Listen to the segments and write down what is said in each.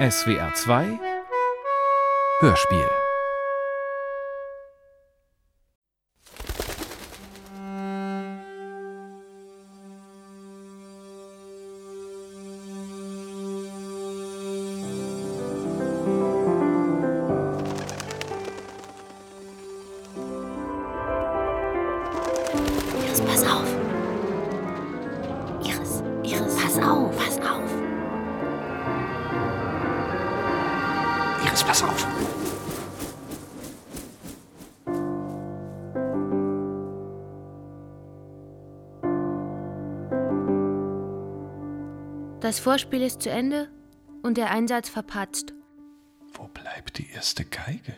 SWR 2 Hörspiel Das Vorspiel ist zu Ende und der Einsatz verpatzt. Wo bleibt die erste Geige?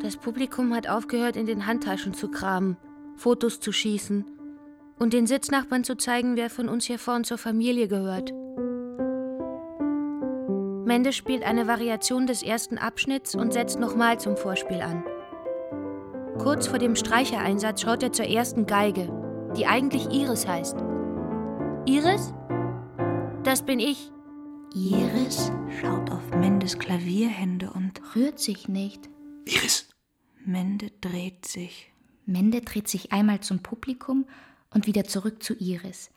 Das Publikum hat aufgehört, in den Handtaschen zu kramen, Fotos zu schießen und den Sitznachbarn zu zeigen, wer von uns hier vorn zur Familie gehört. Mendes spielt eine Variation des ersten Abschnitts und setzt nochmal zum Vorspiel an. Kurz vor dem Streichereinsatz schaut er zur ersten Geige, die eigentlich Iris heißt. Iris? Das bin ich. Iris Schaut auf Mendes Klavierhände und rührt sich nicht. Iris! Mende dreht sich. Mende dreht sich einmal zum Publikum und wieder zurück zu Iris.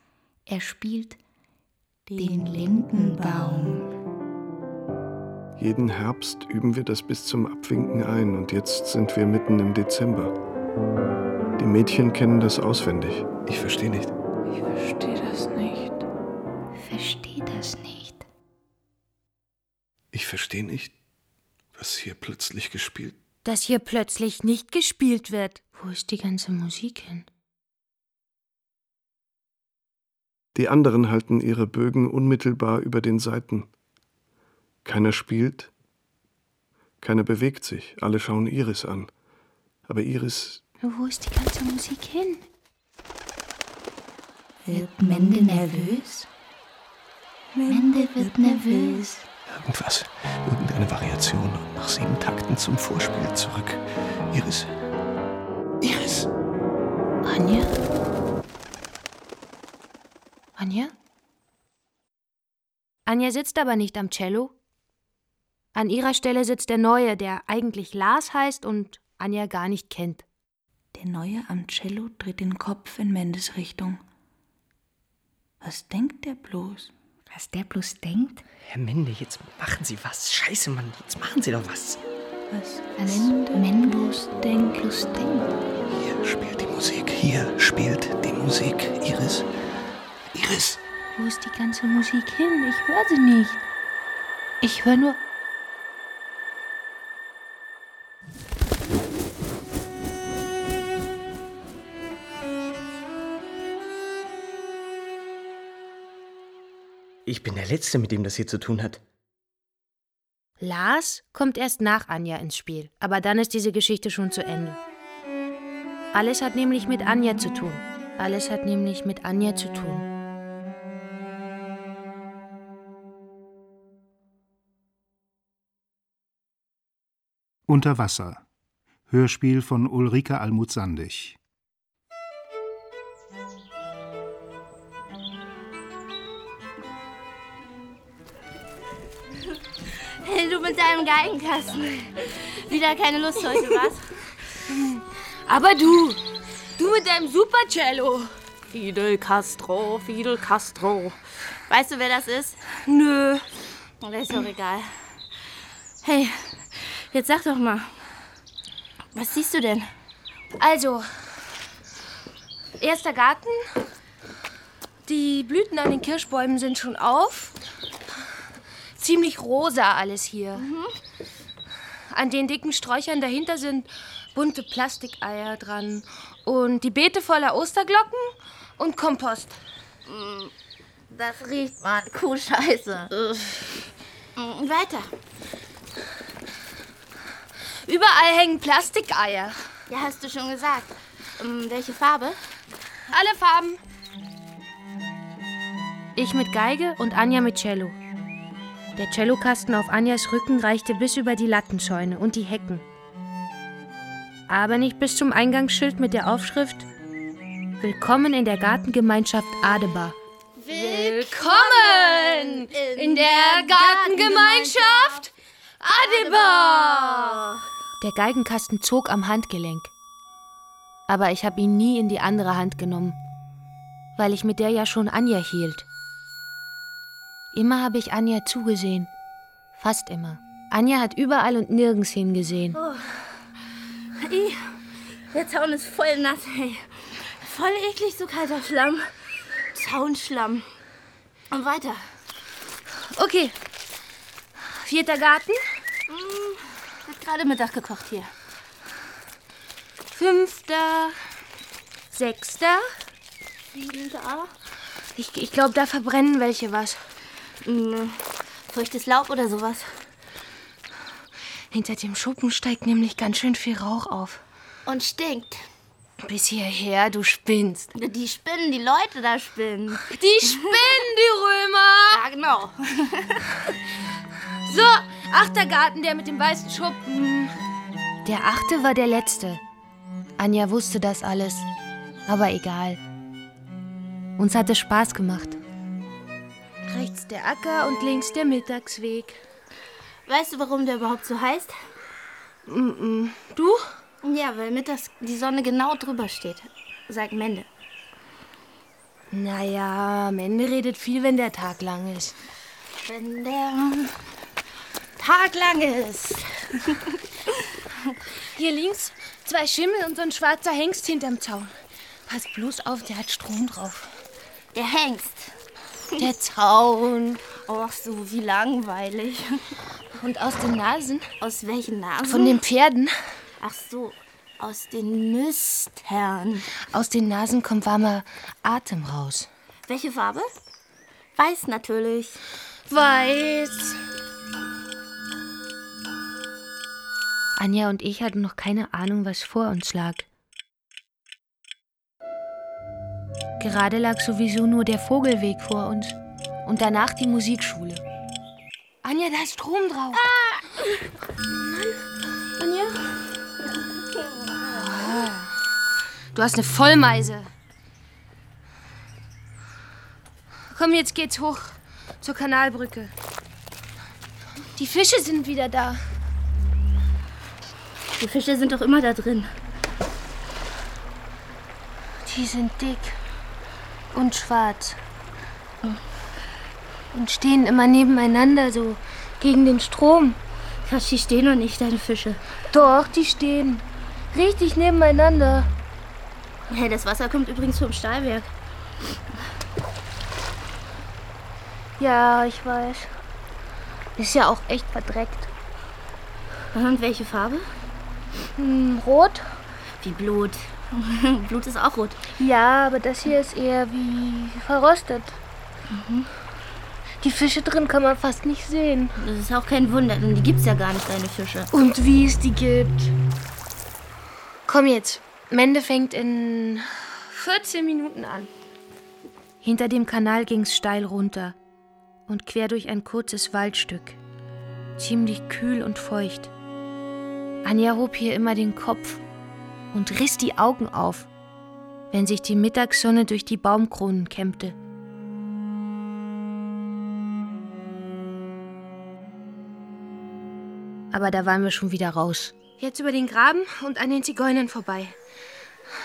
Er spielt den Lindenbaum. Jeden Herbst üben wir das bis zum Abwinken ein und jetzt sind wir mitten im Dezember. Die Mädchen kennen das auswendig. Ich verstehe nicht. Verstehe nicht, was hier plötzlich gespielt. Dass hier plötzlich nicht gespielt wird. Wo ist die ganze Musik hin? Die anderen halten ihre Bögen unmittelbar über den Saiten. Keiner spielt, keiner bewegt sich, alle schauen Iris an. Aber Iris, Wo ist die ganze Musik hin? Wird Mende nervös? Mende wird nervös. Irgendwas. Irgendeine Variation. Und nach sieben Takten zum Vorspiel zurück. Iris. Iris! Anja? Anja? Anja sitzt aber nicht am Cello. An ihrer Stelle sitzt der Neue, der eigentlich Lars heißt und Anja gar nicht kennt. Der Neue am Cello dreht den Kopf in Mendes Richtung. Was denkt der bloß? Was der bloß denkt? Herr Mende, jetzt machen Sie was. Scheiße, Mann, jetzt machen Sie doch was. Was Was Mende bloß denkt. Bloß denkt. Hier spielt die Musik. Hier spielt die Musik. Iris. Iris! Wo ist die ganze Musik hin? Ich höre sie nicht. Ich höre nur. Ich bin der Letzte, mit dem das hier zu tun hat. Lars kommt erst nach Anja ins Spiel, aber dann ist diese Geschichte schon zu Ende. Alles hat nämlich mit Anja zu tun. Alles hat nämlich mit Anja zu tun. Unter Wasser. Hörspiel von Ulrike Almuth-Sandig. Mit deinem Geigenkasten. Wieder keine Lust heute, was? Aber du, du mit deinem Supercello. Fidel Castro, Fidel Castro. Weißt du, wer das ist? Nö. Das ist doch egal. Hey, jetzt sag doch mal. Was siehst du denn? Also, erster Garten. Die Blüten an den Kirschbäumen sind schon auf. Ziemlich rosa alles hier. An den dicken Sträuchern dahinter sind bunte Plastikeier dran. Und die Beete voller Osterglocken und Kompost. Das riecht man. Kuhscheiße. Mm, Weiter. Überall hängen Plastikeier. Ja, hast du schon gesagt. Ähm, welche Farbe? Alle Farben. Ich mit Geige und Anja mit Cello. Der Cellokasten auf Anjas Rücken reichte bis über die Lattenscheune und die Hecken. Aber nicht bis zum Eingangsschild mit der Aufschrift Willkommen in der Gartengemeinschaft Adebar. Willkommen in der Gartengemeinschaft Adebar! Der Geigenkasten zog am Handgelenk. Aber ich habe ihn nie in die andere Hand genommen, weil ich mit der ja schon Anja hielt. Immer habe ich Anja zugesehen. Fast immer. Anja hat überall und nirgends hingesehen. Oh. I, der Zaun ist voll nass, hey. Voll eklig, so kalter Schlamm. Zaunschlamm. Und weiter. Okay. Vierter Garten. Mm, wird gerade Mittag gekocht hier. Fünfter. Sechster. Siebenter. Ich, ich glaube, da verbrennen welche was. Feuchtes Laub oder sowas. Hinter dem Schuppen steigt nämlich ganz schön viel Rauch auf. Und stinkt. Bis hierher, du spinnst. Die spinnen, die Leute da spinnen. Die spinnen, die Römer! Ja, genau. so, achter Garten, der mit dem weißen Schuppen. Der achte war der letzte. Anja wusste das alles. Aber egal. Uns hat es Spaß gemacht. Rechts der Acker und links der Mittagsweg. Weißt du, warum der überhaupt so heißt? Mm -mm. Du? Ja, weil mittags die Sonne genau drüber steht, sagt Mende. Naja, Mende redet viel, wenn der Tag lang ist. Wenn der Tag lang ist. Hier links zwei Schimmel und so ein schwarzer Hengst hinterm Zaun. Pass bloß auf, der hat Strom drauf. Der Hengst. Der Zaun. Ach so, wie langweilig. Und aus den Nasen? Aus welchen Nasen? Von den Pferden. Ach so, aus den Nüstern. Aus den Nasen kommt warmer Atem raus. Welche Farbe? Weiß natürlich. Weiß. Anja und ich hatten noch keine Ahnung, was vor uns lag. Gerade lag sowieso nur der Vogelweg vor uns und danach die Musikschule. Anja, da ist Strom drauf. Ah! Mann. Anja? Du hast eine Vollmeise. Komm, jetzt geht's hoch zur Kanalbrücke. Die Fische sind wieder da. Die Fische sind doch immer da drin. Die sind dick und schwarz. Und stehen immer nebeneinander, so gegen den Strom. Quatsch, die stehen noch nicht, deine Fische. Doch, die stehen. Richtig nebeneinander. Hey, das Wasser kommt übrigens vom Stahlwerk. Ja, ich weiß. Ist ja auch echt verdreckt. Und welche Farbe? Hm, rot. Wie Blut. Blut ist auch rot. Ja, aber das hier ist eher wie verrostet. Mhm. Die Fische drin kann man fast nicht sehen. Das ist auch kein Wunder, denn die gibt's ja gar nicht, deine Fische. Und wie es die gibt. Komm jetzt. Mende fängt in 14 Minuten an. Hinter dem Kanal ging's steil runter und quer durch ein kurzes Waldstück. Ziemlich kühl und feucht. Anja hob hier immer den Kopf und riss die Augen auf, wenn sich die Mittagssonne durch die Baumkronen kämmte. Aber da waren wir schon wieder raus. Jetzt über den Graben und an den Zigeunern vorbei.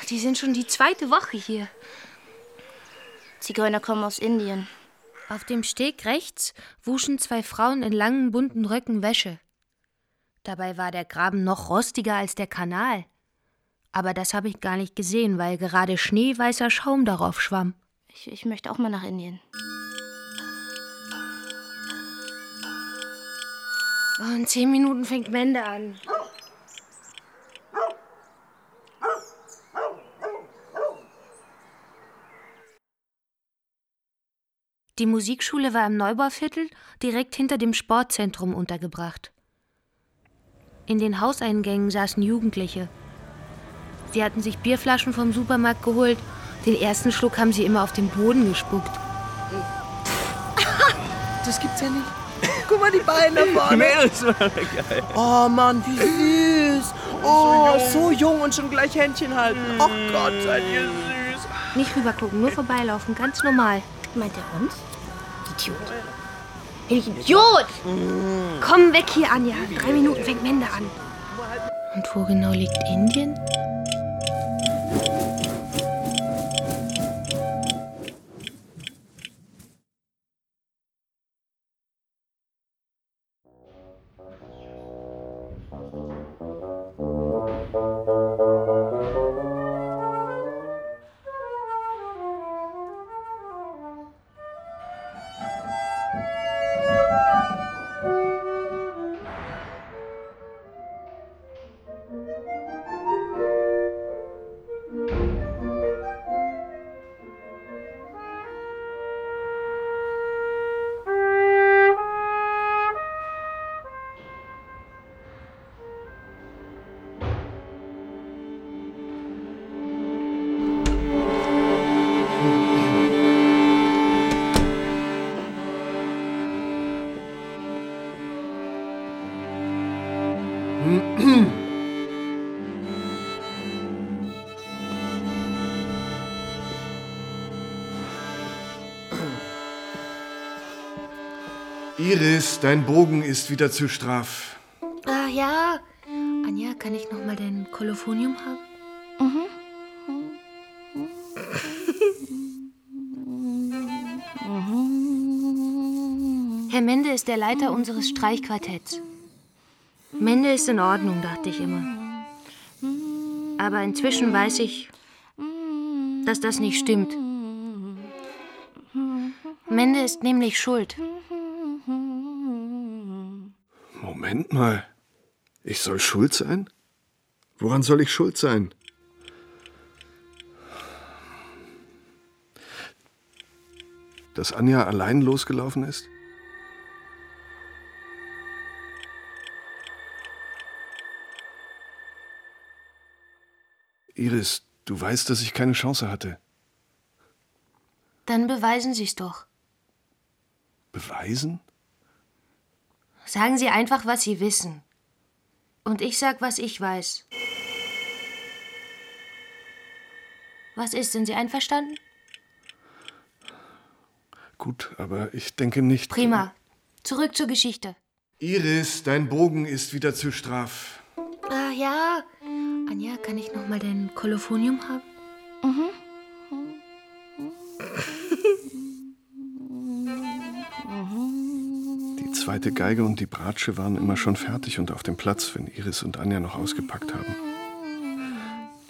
Die sind schon die zweite Woche hier. Zigeuner kommen aus Indien. Auf dem Steg rechts wuschen zwei Frauen in langen bunten Röcken Wäsche. Dabei war der Graben noch rostiger als der Kanal. Aber das habe ich gar nicht gesehen, weil gerade schneeweißer Schaum darauf schwamm. Ich, ich möchte auch mal nach Indien. Oh, in zehn Minuten fängt Mende an. Die Musikschule war im Neubauviertel direkt hinter dem Sportzentrum untergebracht. In den Hauseingängen saßen Jugendliche. Sie hatten sich Bierflaschen vom Supermarkt geholt. Den ersten Schluck haben sie immer auf den Boden gespuckt. Das gibt's ja nicht. Guck mal die Beine da vorne. Mädels, geil. Oh Mann, wie süß. Oh, so jung und schon gleich Händchen halten. Oh Gott, seid ihr süß. Nicht rübergucken, nur vorbeilaufen, ganz normal. Meint er uns? Idiot. Idiot! Komm weg hier, Anja. Drei Minuten fängt Mende an. Und wo genau liegt Indien? Iris, dein Bogen ist wieder zu straff. Ah ja. Anja, kann ich noch mal dein Kolophonium haben? Herr Mende ist der Leiter unseres Streichquartetts. Mende ist in Ordnung, dachte ich immer. Aber inzwischen weiß ich, dass das nicht stimmt. Mende ist nämlich schuld. Moment mal. Ich soll schuld sein? Woran soll ich schuld sein? Dass Anja allein losgelaufen ist? Iris, du weißt, dass ich keine Chance hatte. Dann beweisen Sie es doch. Beweisen? Sagen Sie einfach, was Sie wissen. Und ich sag, was ich weiß. Was ist? Sind Sie einverstanden? Gut, aber ich denke nicht. Prima. Zurück zur Geschichte. Iris, dein Bogen ist wieder zu straff. Ah ja. Anja, kann ich noch mal dein Kolophonium haben? Die zweite Geige und die Bratsche waren immer schon fertig und auf dem Platz, wenn Iris und Anja noch ausgepackt haben.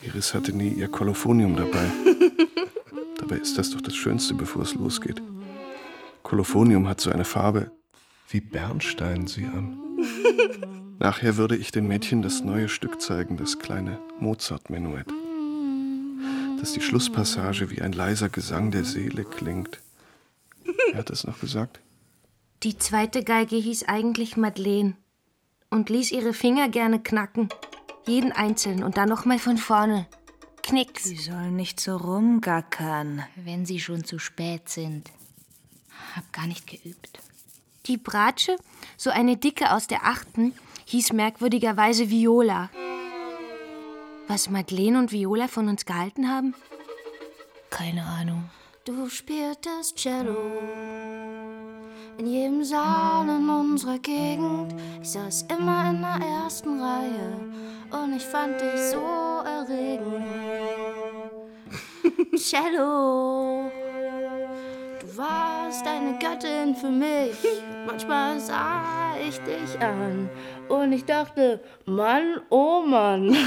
Iris hatte nie ihr Kolophonium dabei. Dabei ist das doch das Schönste, bevor es losgeht. Kolophonium hat so eine Farbe wie Bernstein sie an. Nachher würde ich den Mädchen das neue Stück zeigen, das kleine Mozart-Menuett. Dass die Schlusspassage wie ein leiser Gesang der Seele klingt. Wer hat das noch gesagt? Die zweite Geige hieß eigentlich Madeleine und ließ ihre Finger gerne knacken. Jeden einzeln und dann noch mal von vorne. Knicks. Sie sollen nicht so rumgackern. Wenn sie schon zu spät sind. Hab gar nicht geübt. Die Bratsche, so eine dicke aus der achten, hieß merkwürdigerweise Viola. Was Madeleine und Viola von uns gehalten haben? Keine Ahnung. Du spieltest Cello in jedem Saal in unserer Gegend. Ich saß immer in der ersten Reihe und ich fand dich so erregend. Cello, du warst eine Göttin für mich. Manchmal sah ich dich an und ich dachte, Mann, oh Mann.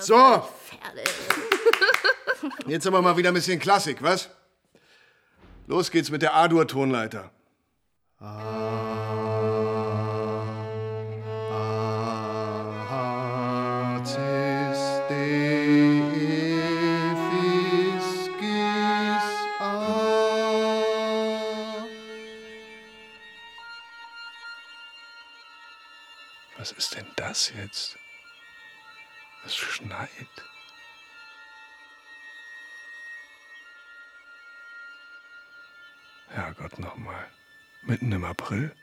So, jetzt aber mal wieder ein bisschen Klassik, was? Los geht's mit der A-Dur-Tonleiter. Was ist denn das jetzt? Es schneit. Herrgott nochmal. Mitten im April?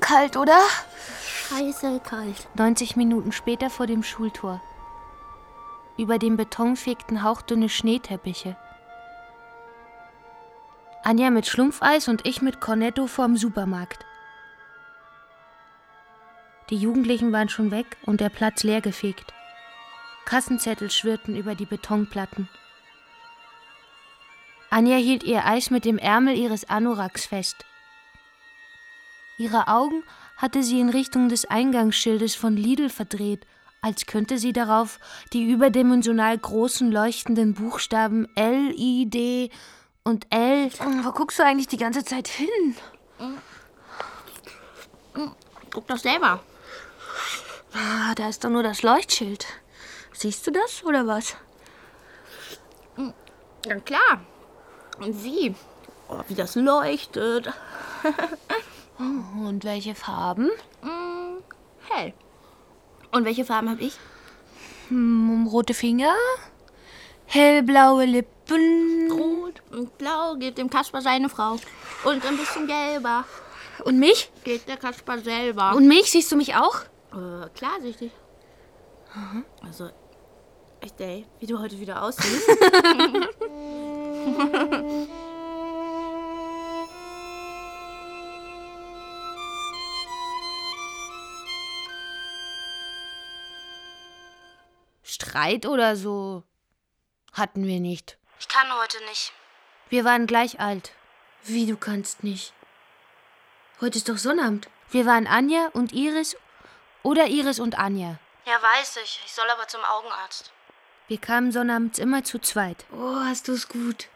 Kalt, oder? Scheiße kalt. 90 Minuten später vor dem Schultor. Über dem Beton fegten hauchdünne Schneeteppiche. Anja mit Schlumpfeis und ich mit Cornetto vorm Supermarkt. Die Jugendlichen waren schon weg und der Platz leergefegt. Kassenzettel schwirrten über die Betonplatten. Anja hielt ihr Eis mit dem Ärmel ihres Anoraks fest. Ihre Augen hatte sie in Richtung des Eingangsschildes von Lidl verdreht, als könnte sie darauf die überdimensional großen leuchtenden Buchstaben L, I, D und L. Wo guckst du eigentlich die ganze Zeit hin? Guck doch selber. Ah, da ist doch nur das Leuchtschild. Siehst du das oder was? Ja klar. Und wie? Oh, wie das leuchtet. Und welche Farben? Mm, hell. Und welche Farben habe ich? Hm, rote Finger, hellblaue Lippen. Rot und blau geht dem Kasper seine Frau. Und ein bisschen gelber Und mich? geht der Kasper selber. Und mich? Siehst du mich auch? äh, klarsichtig. Also, echt ey, wie du heute wieder aussiehst. Streit oder so hatten wir nicht. Ich kann heute nicht. Wir waren gleich alt. Wie, du kannst nicht? Heute ist doch Sonnabend. Wir waren Anja und Iris oder Iris und Anja. Ja, weiß ich. Ich soll aber zum Augenarzt. Wir kamen sonnabends immer zu zweit. Oh, hast du's gut.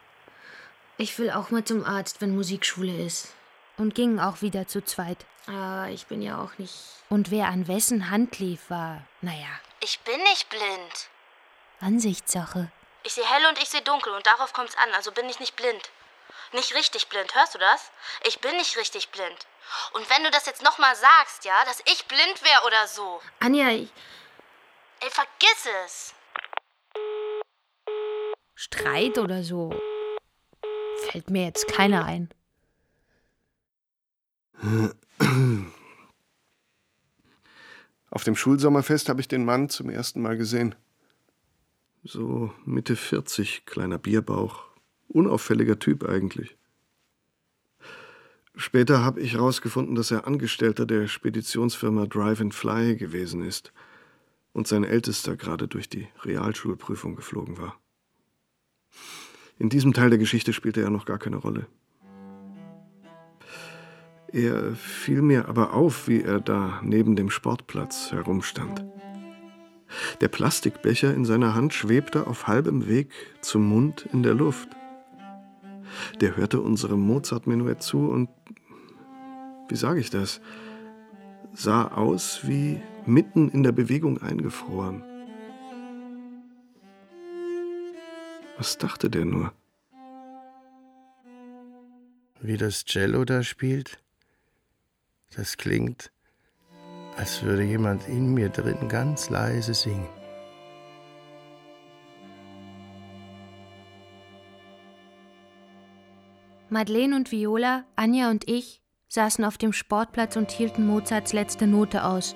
Ich will auch mal zum Arzt, wenn Musikschule ist. Und gingen auch wieder zu zweit. Ah, ich bin ja auch nicht. Und wer an wessen Hand lief, war, naja, Ich bin nicht blind. Ansichtssache. Ich sehe hell und ich sehe dunkel und darauf kommt's an, also bin ich nicht blind. Nicht richtig blind, hörst du das? Ich bin nicht richtig blind. Und wenn du das jetzt nochmal sagst, ja, dass ich blind wäre oder so, Anja, ich, ey, vergiss es. Streit oder so. Fällt mir jetzt keiner ein. Auf dem Schulsommerfest habe ich den Mann zum ersten Mal gesehen. So Mitte 40, kleiner Bierbauch. Unauffälliger Typ eigentlich. Später habe ich herausgefunden, dass er Angestellter der Speditionsfirma Drive and Fly gewesen ist und sein Ältester gerade durch die Realschulprüfung geflogen war. In diesem Teil der Geschichte spielte er noch gar keine Rolle. Er fiel mir aber auf, wie er da neben dem Sportplatz herumstand. Der Plastikbecher in seiner Hand schwebte auf halbem Weg zum Mund in der Luft. Der hörte unserem Mozart-Menuett zu und, wie sage ich das, sah aus wie mitten in der Bewegung eingefroren. Was dachte der nur? Wie das Cello da spielt, das klingt, als würde jemand in mir drin ganz leise singen. Madeleine und Viola, Anja und ich saßen auf dem Sportplatz und hielten Mozarts letzte Note aus.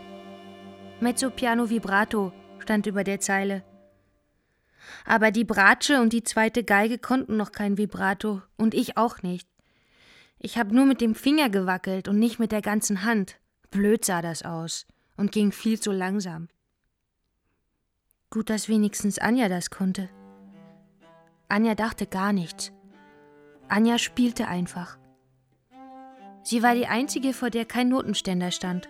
Mezzo piano vibrato stand über der Zeile. Aber die Bratsche und die zweite Geige konnten noch kein Vibrato und ich auch nicht. Ich habe nur mit dem Finger gewackelt und nicht mit der ganzen Hand. Blöd sah das aus und ging viel zu langsam. Gut, dass wenigstens Anja das konnte. Anja dachte gar nichts. Anja spielte einfach. Sie war die einzige, vor der kein Notenständer stand.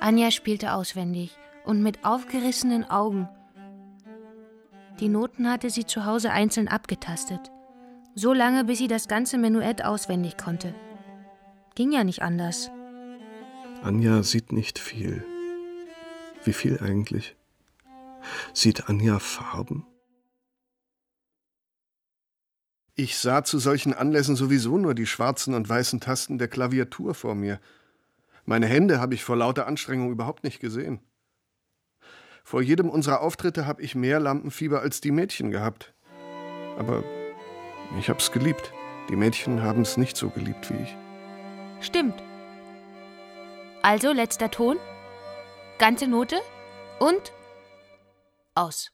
Anja spielte auswendig und mit aufgerissenen Augen. Die Noten hatte sie zu Hause einzeln abgetastet. So lange, bis sie das ganze Menuett auswendig konnte. Ging ja nicht anders. Anja sieht nicht viel. Wie viel eigentlich? Sieht Anja Farben? Ich sah zu solchen Anlässen sowieso nur die schwarzen und weißen Tasten der Klaviatur vor mir. Meine Hände habe ich vor lauter Anstrengung überhaupt nicht gesehen. Vor jedem unserer Auftritte habe ich mehr Lampenfieber als die Mädchen gehabt. Aber ich hab's geliebt. Die Mädchen haben es nicht so geliebt wie ich. Stimmt. Also, letzter Ton. Ganze Note. Und aus.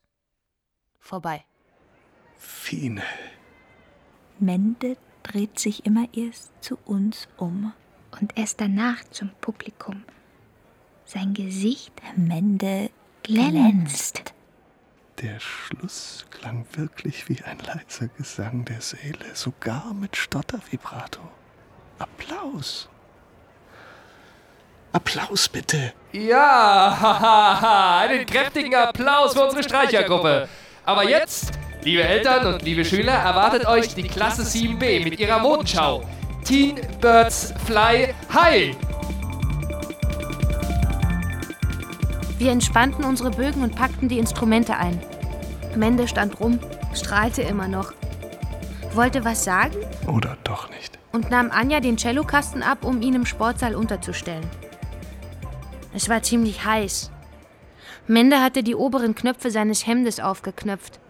Vorbei. Fine. Mende dreht sich immer erst zu uns um. Und erst danach zum Publikum. Sein Gesicht Mende glänzt. Der Schluss klang wirklich wie ein leiser Gesang der Seele, sogar mit Stottervibrato. Applaus. Applaus bitte. Ja, hahaha, einen kräftigen Applaus für unsere Streichergruppe. Aber jetzt, liebe Eltern und liebe Schüler, erwartet euch die Klasse 7b mit ihrer Modenschau. Teen Birds Fly High. Wir entspannten unsere Bögen und packten die Instrumente ein. Mende stand rum, strahlte immer noch. Wollte was sagen Oder doch nicht. und nahm Anja den Cellokasten ab, um ihn im Sportsaal unterzustellen. Es war ziemlich heiß. Mende hatte die oberen Knöpfe seines Hemdes aufgeknöpft.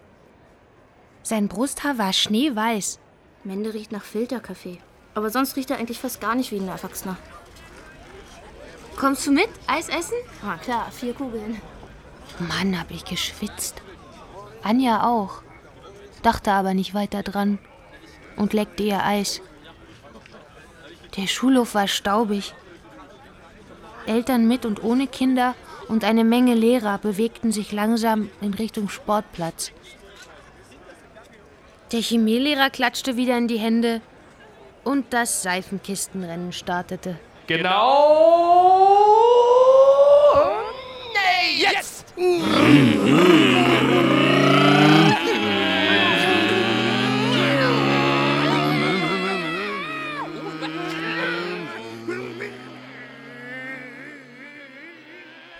Sein Brusthaar war schneeweiß. Mende riecht nach Filterkaffee. Aber sonst riecht er eigentlich fast gar nicht wie ein Erwachsener. Kommst du mit? Eis essen? Ah, klar, vier Kugeln. Mann, hab ich geschwitzt. Anja auch. Dachte aber nicht weiter dran und leckte ihr Eis. Der Schulhof war staubig. Eltern mit und ohne Kinder und eine Menge Lehrer bewegten sich langsam in Richtung Sportplatz. Der Chemielehrer klatschte wieder in die Hände und das Seifenkistenrennen startete. Genau. Nee, jetzt!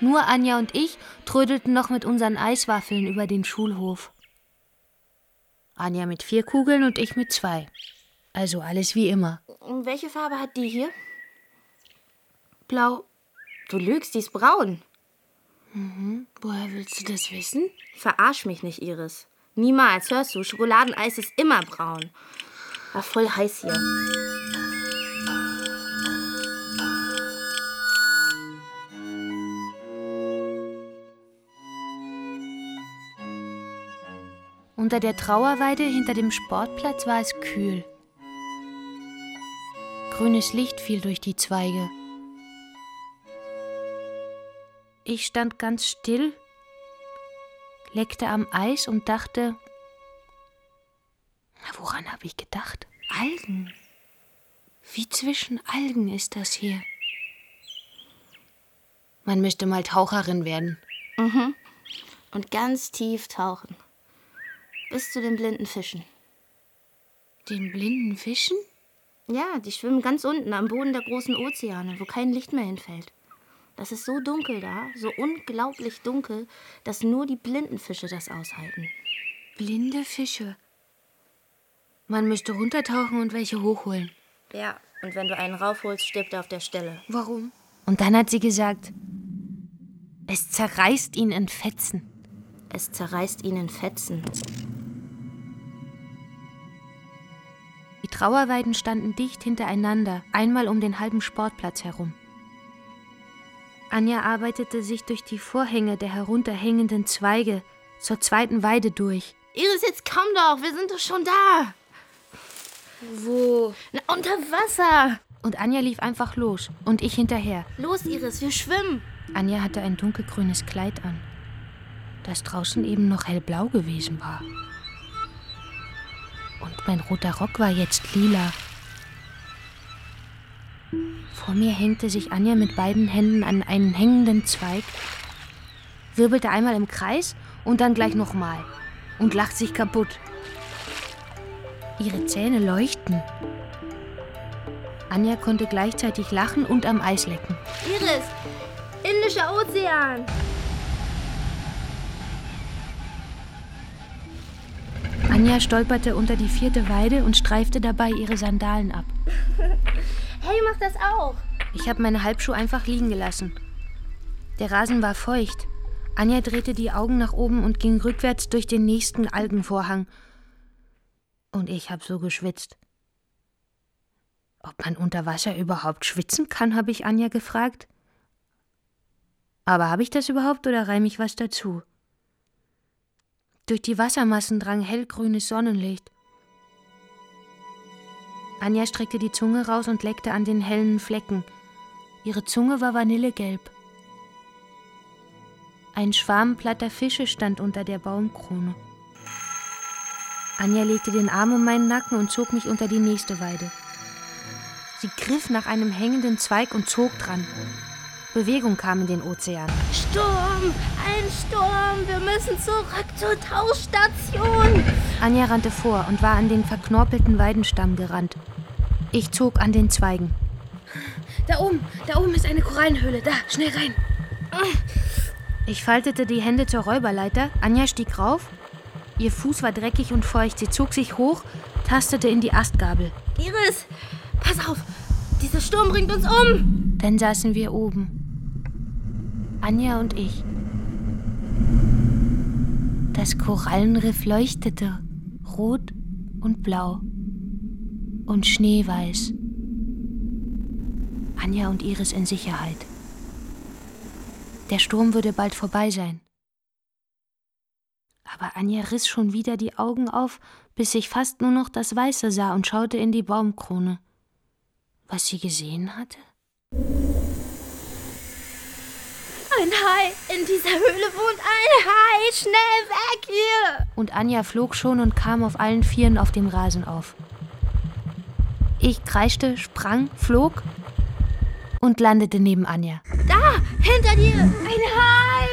Nur Anja und ich trödelten noch mit unseren Eiswaffeln über den Schulhof. Anja mit vier Kugeln und ich mit zwei. Also alles wie immer. Und welche Farbe hat die hier? Blau. Du lügst, die ist braun. Mhm. Woher willst du das wissen? Verarsch mich nicht, Iris. Niemals, hörst du? Schokoladeneis ist immer braun. War voll heiß hier. Unter der Trauerweide hinter dem Sportplatz war es kühl. Grünes Licht fiel durch die Zweige. Ich stand ganz still, leckte am Eis und dachte, na, woran habe ich gedacht? Algen. Wie zwischen Algen ist das hier. Man müsste mal Taucherin werden. Mhm. Und ganz tief tauchen. Bis zu den blinden Fischen. Den blinden Fischen? Ja, die schwimmen ganz unten am Boden der großen Ozeane, wo kein Licht mehr hinfällt. Das ist so dunkel da, so unglaublich dunkel, dass nur die blinden Fische das aushalten. Blinde Fische. Man müsste runtertauchen und welche hochholen. Ja, und wenn du einen raufholst, stirbt er auf der Stelle. Warum? Und dann hat sie gesagt, es zerreißt ihn in Fetzen. Es zerreißt ihn in Fetzen. Trauerweiden standen dicht hintereinander, einmal um den halben Sportplatz herum. Anja arbeitete sich durch die Vorhänge der herunterhängenden Zweige zur zweiten Weide durch. Iris, jetzt komm doch, wir sind doch schon da. Wo? Na, unter Wasser. Und Anja lief einfach los und ich hinterher. Los, Iris, wir schwimmen. Anja hatte ein dunkelgrünes Kleid an, das draußen eben noch hellblau gewesen war. Und mein roter Rock war jetzt lila. Vor mir hängte sich Anja mit beiden Händen an einen hängenden Zweig, wirbelte einmal im Kreis und dann gleich nochmal und lacht sich kaputt. Ihre Zähne leuchten. Anja konnte gleichzeitig lachen und am Eis lecken. Iris, Indischer Ozean. Anja stolperte unter die vierte Weide und streifte dabei ihre Sandalen ab. Hey, mach das auch. Ich habe meine Halbschuhe einfach liegen gelassen. Der Rasen war feucht. Anja drehte die Augen nach oben und ging rückwärts durch den nächsten Algenvorhang. Und ich habe so geschwitzt. Ob man unter Wasser überhaupt schwitzen kann, habe ich Anja gefragt. Aber habe ich das überhaupt oder reime ich was dazu? Durch die Wassermassen drang hellgrünes Sonnenlicht. Anja streckte die Zunge raus und leckte an den hellen Flecken. Ihre Zunge war vanillegelb. Ein Schwarm platter Fische stand unter der Baumkrone. Anja legte den Arm um meinen Nacken und zog mich unter die nächste Weide. Sie griff nach einem hängenden Zweig und zog dran. Bewegung kam in den Ozean. Sturm! Ein Sturm! Wir müssen zurück zur Tauchstation! Anja rannte vor und war an den verknorpelten Weidenstamm gerannt. Ich zog an den Zweigen. Da oben, da oben ist eine Korallenhöhle. Da, schnell rein. Ich faltete die Hände zur Räuberleiter. Anja stieg rauf. Ihr Fuß war dreckig und feucht. Sie zog sich hoch, tastete in die Astgabel. Iris, pass auf! Dieser Sturm bringt uns um! Dann saßen wir oben. Anja und ich. Das Korallenriff leuchtete, rot und blau und schneeweiß. Anja und Iris in Sicherheit. Der Sturm würde bald vorbei sein. Aber Anja riss schon wieder die Augen auf, bis ich fast nur noch das Weiße sah und schaute in die Baumkrone. Was sie gesehen hatte? Ein Hai! In dieser Höhle wohnt ein Hai! Schnell weg hier! Und Anja flog schon und kam auf allen Vieren auf dem Rasen auf. Ich kreischte, sprang, flog und landete neben Anja. Da! Hinter dir! Ein Hai!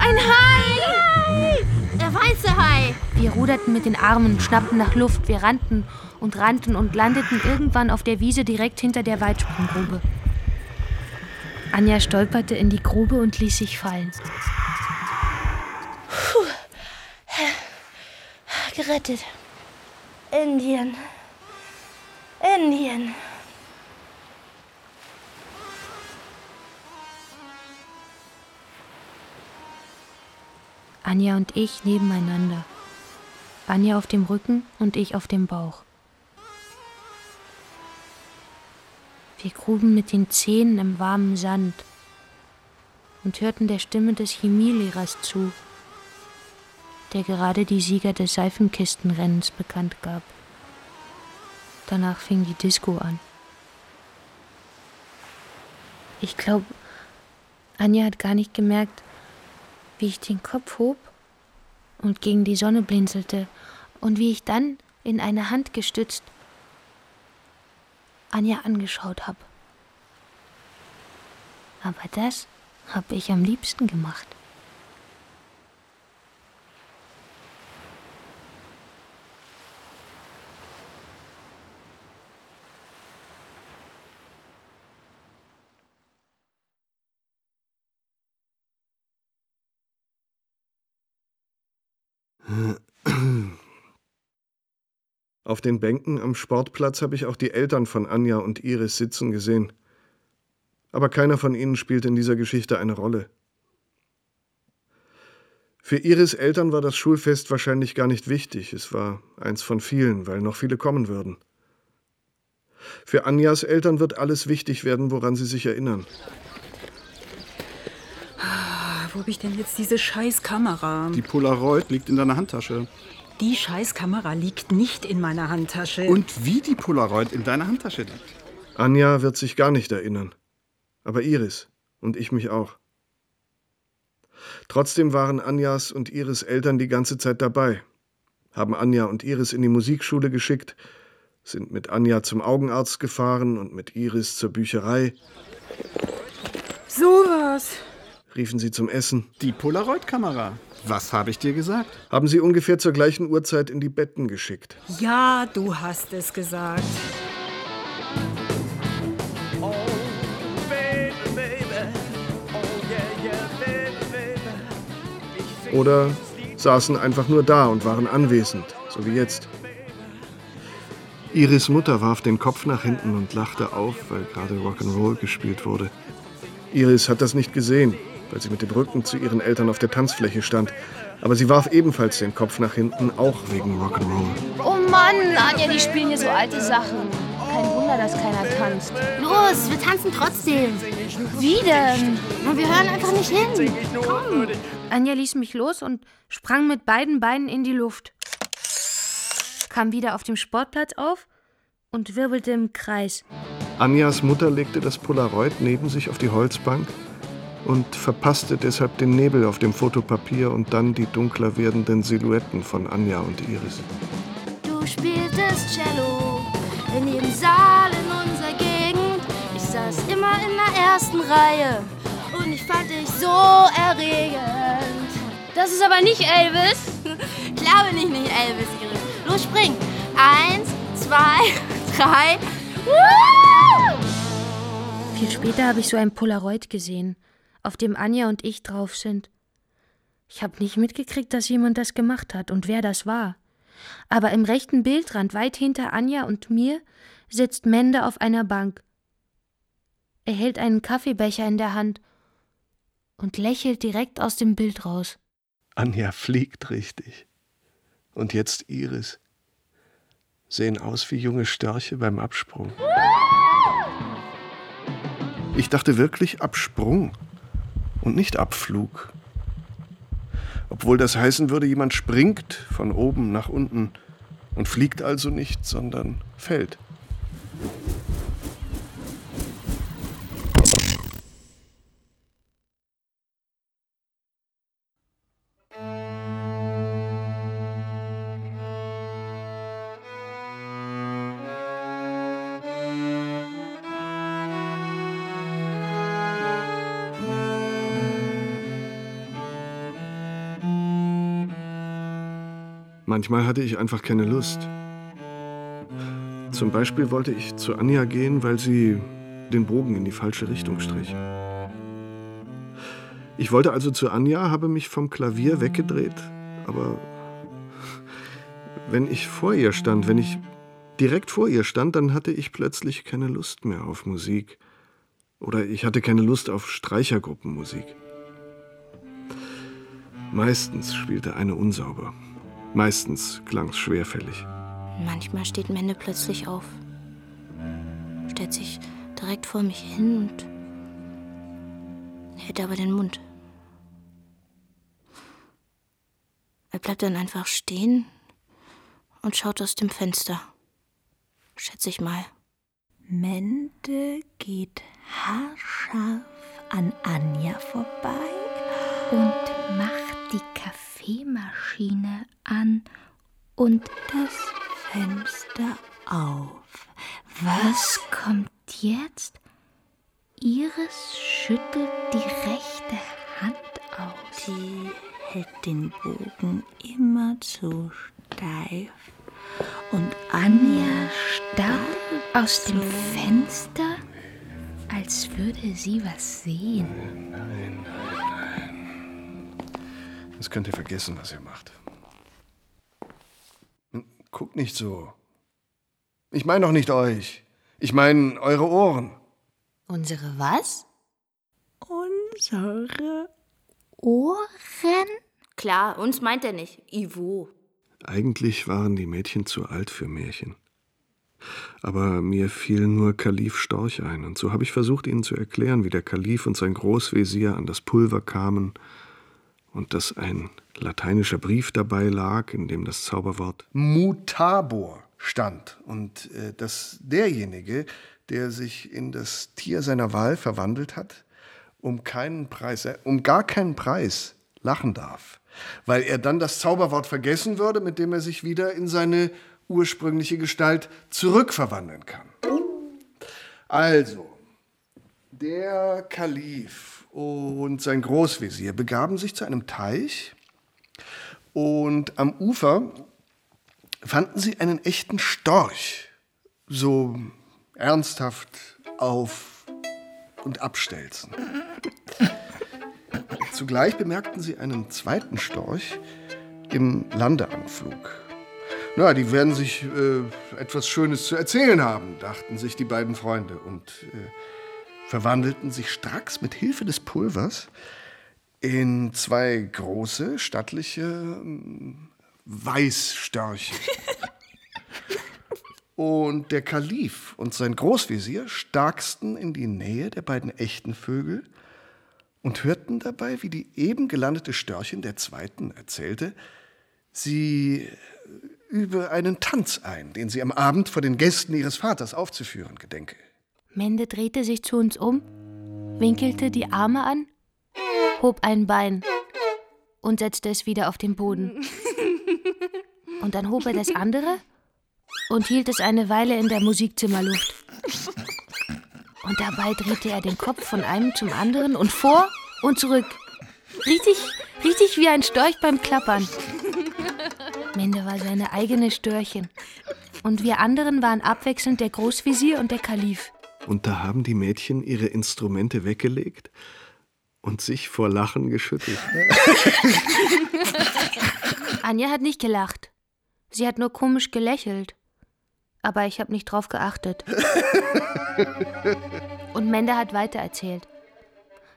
Ein Hai! Der weiße Hai! Wir ruderten mit den Armen, schnappten nach Luft, wir rannten und rannten und landeten irgendwann auf der Wiese direkt hinter der Weitsprunggrube. Anja stolperte in die Grube und ließ sich fallen. Puh. Gerettet. Indien. Indien. Anja und ich nebeneinander. Anja auf dem Rücken und ich auf dem Bauch. Wir gruben mit den Zähnen im warmen Sand und hörten der Stimme des Chemielehrers zu, der gerade die Sieger des Seifenkistenrennens bekannt gab. Danach fing die Disco an. Ich glaube, Anja hat gar nicht gemerkt, wie ich den Kopf hob und gegen die Sonne blinzelte und wie ich dann in eine Hand gestützt Anja angeschaut habe. Aber das habe ich am liebsten gemacht. Auf den Bänken am Sportplatz habe ich auch die Eltern von Anja und Iris sitzen gesehen. Aber keiner von ihnen spielt in dieser Geschichte eine Rolle. Für Iris Eltern war das Schulfest wahrscheinlich gar nicht wichtig, es war eins von vielen, weil noch viele kommen würden. Für Anjas Eltern wird alles wichtig werden, woran sie sich erinnern. Wo habe ich denn jetzt diese scheiß Kamera? Die Polaroid liegt in deiner Handtasche. Die scheiß Kamera liegt nicht in meiner Handtasche. Und wie die Polaroid in deiner Handtasche liegt. Anja wird sich gar nicht erinnern. Aber Iris und ich mich auch. Trotzdem waren Anjas und Iris Eltern die ganze Zeit dabei, haben Anja und Iris in die Musikschule geschickt, sind mit Anja zum Augenarzt gefahren und mit Iris zur Bücherei. Sowas, riefen sie zum Essen. Die Polaroid-Kamera. Was habe ich dir gesagt? Haben sie ungefähr zur gleichen Uhrzeit in die Betten geschickt. Ja, du hast es gesagt. Oder saßen einfach nur da und waren anwesend, so wie jetzt. Iris Mutter warf den Kopf nach hinten und lachte auf, weil gerade Rock'n'Roll gespielt wurde. Iris hat das nicht gesehen, weil sie mit dem Rücken zu ihren Eltern auf der Tanzfläche stand. Aber sie warf ebenfalls den Kopf nach hinten, auch wegen Rock'n'Roll. Oh Mann, Anja, die spielen hier so alte Sachen. Kein Wunder, dass keiner tanzt. Los, wir tanzen trotzdem. Wie denn? Na, wir hören einfach nicht hin. Komm. Anja ließ mich los und sprang mit beiden Beinen in die Luft. Kam wieder auf dem Sportplatz auf und wirbelte im Kreis. Anjas Mutter legte das Polaroid neben sich auf die Holzbank und verpasste deshalb den Nebel auf dem Fotopapier und dann die dunkler werdenden Silhouetten von Anja und Iris. Du spieltest Cello in jedem Saal in unserer Gegend. Ich saß immer in der ersten Reihe und ich fand dich so erregend. Das ist aber nicht Elvis. Klar bin ich nicht Elvis, Iris. Los, spring. Eins, zwei, drei. Woo! Viel später habe ich so ein Polaroid gesehen, auf dem Anja und ich drauf sind. Ich habe nicht mitgekriegt, dass jemand das gemacht hat und wer das war. Aber im rechten Bildrand, weit hinter Anja und mir, sitzt Mende auf einer Bank. Er hält einen Kaffeebecher in der Hand und lächelt direkt aus dem Bild raus. Anja fliegt richtig. Und jetzt Iris. Sehen aus wie junge Störche beim Absprung. Ich dachte wirklich Absprung und nicht Abflug. Obwohl das heißen würde, jemand springt von oben nach unten und fliegt also nicht, sondern fällt. Manchmal hatte ich einfach keine Lust. Zum Beispiel wollte ich zu Anja gehen, weil sie den Bogen in die falsche Richtung strich. Ich wollte also zu Anja, habe mich vom Klavier weggedreht, aber wenn ich vor ihr stand, wenn ich direkt vor ihr stand, dann hatte ich plötzlich keine Lust mehr auf Musik. Oder ich hatte keine Lust auf Streichergruppenmusik. Meistens spielte eine unsauber. Meistens klang's schwerfällig. Manchmal steht Mende plötzlich auf, stellt sich direkt vor mich hin und hält aber den Mund. Er bleibt dann einfach stehen und schaut aus dem Fenster. Schätze ich mal. Mende geht haarscharf an Anja vorbei und macht die Kaffeemaschine an und das Fenster auf. Was kommt jetzt? Iris schüttelt die rechte Hand aus. Die hält den Bogen immer zu steif. Und Anja starrt aus dem Fenster, als würde sie was sehen. Nein, nein, nein. Das könnt ihr vergessen, was ihr macht. Guckt nicht so. Ich meine doch nicht euch. Ich meine eure Ohren. Unsere was? Unsere Ohren? Klar, uns meint er nicht. Ivo. Eigentlich waren die Mädchen zu alt für Märchen. Aber mir fiel nur Kalif Storch ein, und so habe ich versucht, ihnen zu erklären, wie der Kalif und sein Großvezier an das Pulver kamen und dass ein lateinischer Brief dabei lag, in dem das Zauberwort Mutabor stand und äh, dass derjenige, der sich in das Tier seiner Wahl verwandelt hat, um keinen Preis, äh, um gar keinen Preis lachen darf, weil er dann das Zauberwort vergessen würde, mit dem er sich wieder in seine ursprüngliche Gestalt zurückverwandeln kann. Also, der Kalif und sein Großvezier begaben sich zu einem Teich und am Ufer fanden sie einen echten Storch, so ernsthaft auf und abstelzen. Zugleich bemerkten sie einen zweiten Storch im Landeanflug. Na, die werden sich äh, etwas Schönes zu erzählen haben, dachten sich die beiden Freunde und äh, verwandelten sich stracks mit Hilfe des Pulvers in zwei große, stattliche ähm, Weißstörche. und der Kalif und sein Großvezier starksten in die Nähe der beiden echten Vögel und hörten dabei, wie die eben gelandete Störchin der zweiten erzählte, sie übe einen Tanz ein, den sie am Abend vor den Gästen ihres Vaters aufzuführen gedenke. Mende drehte sich zu uns um, winkelte die Arme an, hob ein Bein und setzte es wieder auf den Boden. Und dann hob er das andere und hielt es eine Weile in der Musikzimmerluft. Und dabei drehte er den Kopf von einem zum anderen und vor und zurück. Richtig, richtig wie ein Storch beim Klappern. Mende war seine eigene Störchen. Und wir anderen waren abwechselnd der Großvisier und der Kalif. Und da haben die Mädchen ihre Instrumente weggelegt und sich vor Lachen geschüttelt. Anja hat nicht gelacht. Sie hat nur komisch gelächelt. Aber ich habe nicht drauf geachtet. Und Mende hat weitererzählt,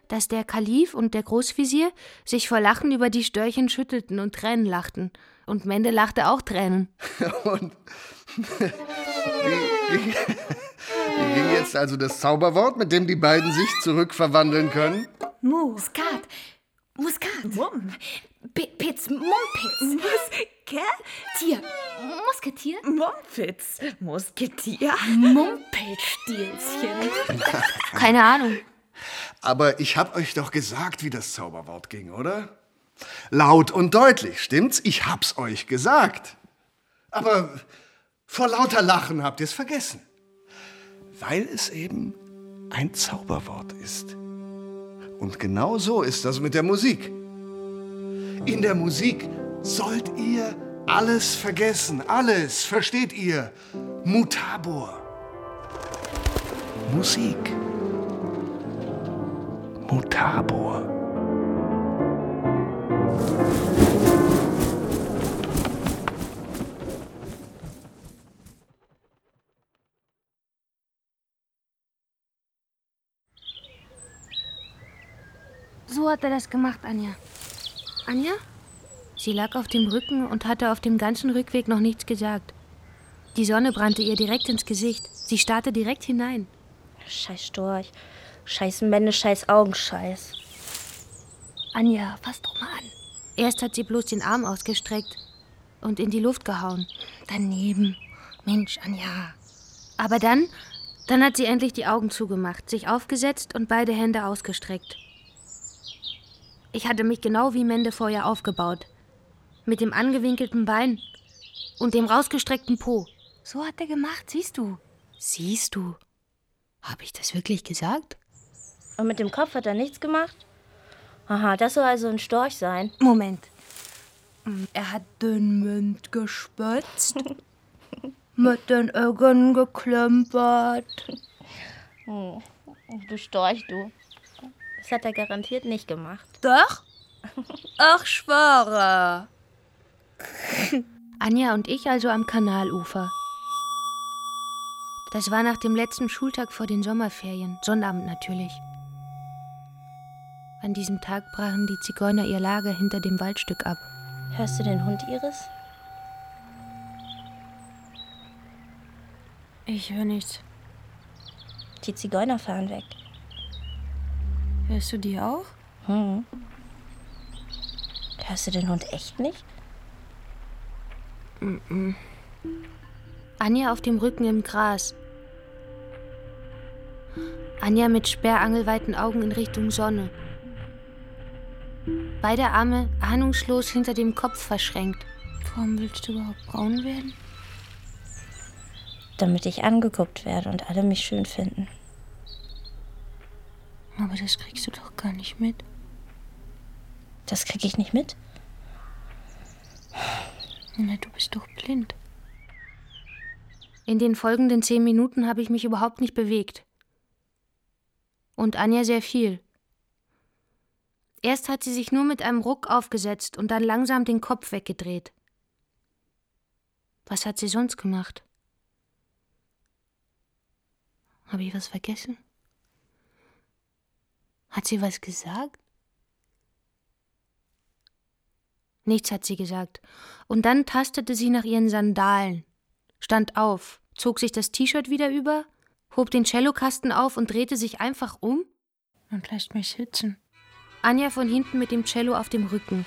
dass der Kalif und der Großvisier sich vor Lachen über die Störchen schüttelten und Tränen lachten. Und Mende lachte auch Tränen. und wie, wie, wie ging jetzt also das Zauberwort, mit dem die beiden sich zurückverwandeln können? Muskat. Muskat. Mum. P Pitz, Mumpitz. Musketier. Musketier? Mumpitz. Musketier. Mumpelstilzchen. Keine Ahnung. Aber ich hab euch doch gesagt, wie das Zauberwort ging, oder? Laut und deutlich, stimmt's? Ich hab's euch gesagt. Aber vor lauter Lachen habt ihr's vergessen. Weil es eben ein Zauberwort ist. Und genau so ist das mit der Musik. In der Musik sollt ihr alles vergessen. Alles, versteht ihr? Mutabor. Musik. Mutabor. So hat er das gemacht, Anja. Anja? Sie lag auf dem Rücken und hatte auf dem ganzen Rückweg noch nichts gesagt. Die Sonne brannte ihr direkt ins Gesicht. Sie starrte direkt hinein. Scheiß Storch. Scheiß Männer, scheiß Augenscheiß. Anja, fass doch mal an. Erst hat sie bloß den Arm ausgestreckt und in die Luft gehauen. Daneben. Mensch, Anja. Aber dann, dann hat sie endlich die Augen zugemacht, sich aufgesetzt und beide Hände ausgestreckt. Ich hatte mich genau wie Mende vorher aufgebaut. Mit dem angewinkelten Bein und dem rausgestreckten Po. So hat er gemacht, siehst du. Siehst du. Habe ich das wirklich gesagt? Und mit dem Kopf hat er nichts gemacht? Aha, das soll also ein Storch sein. Moment. Mm, Er hat den Mund gespötzt, mit den Augen geklempert. Hm, Du Storch, du. Das hat er garantiert nicht gemacht. Doch? Ach, schwöre. Anja und ich also am Kanalufer. Das war nach dem letzten Schultag vor den Sommerferien, Sonnabend natürlich. An diesem Tag brachen die Zigeuner ihr Lager hinter dem Waldstück ab. Hörst du den Hund, Iris? Ich höre nichts. Die Zigeuner fahren weg. Hörst du die auch? Hm. Hörst du den Hund echt nicht? Mhm. Anja auf dem Rücken im Gras. Anja mit sperrangelweiten Augen in Richtung Sonne. Beide Arme ahnungslos hinter dem Kopf verschränkt. Warum willst du überhaupt braun werden? Damit ich angeguckt werde und alle mich schön finden. Aber das kriegst du doch gar nicht mit. Das krieg ich nicht mit? Na, du bist doch blind. In den folgenden zehn Minuten habe ich mich überhaupt nicht bewegt. Und Anja sehr viel. Erst hat sie sich nur mit einem Ruck aufgesetzt und dann langsam den Kopf weggedreht. Was hat sie sonst gemacht? Habe ich was vergessen? Hat sie was gesagt? Nichts hat sie gesagt. Und dann tastete sie nach ihren Sandalen, stand auf, zog sich das T-Shirt wieder über, hob den Cellokasten auf und drehte sich einfach um und lässt mich sitzen. Anja von hinten mit dem Cello auf dem Rücken.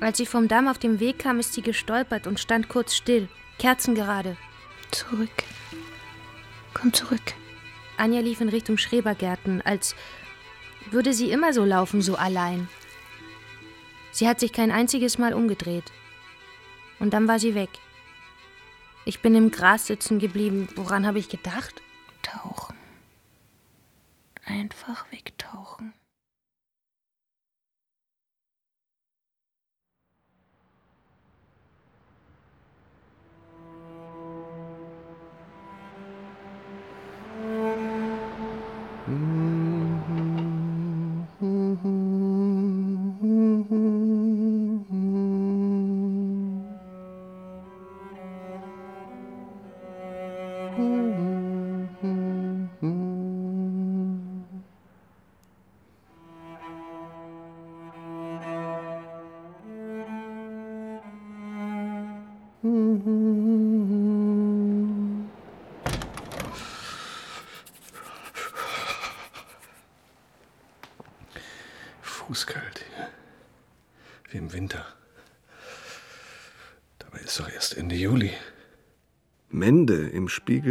Als sie vom Damm auf dem Weg kam, ist sie gestolpert und stand kurz still, kerzengerade. Zurück. Komm zurück. Anja lief in Richtung Schrebergärten, als würde sie immer so laufen, so allein. Sie hat sich kein einziges Mal umgedreht. Und dann war sie weg. Ich bin im Gras sitzen geblieben. Woran habe ich gedacht? Tauchen. Einfach wegtauchen. Música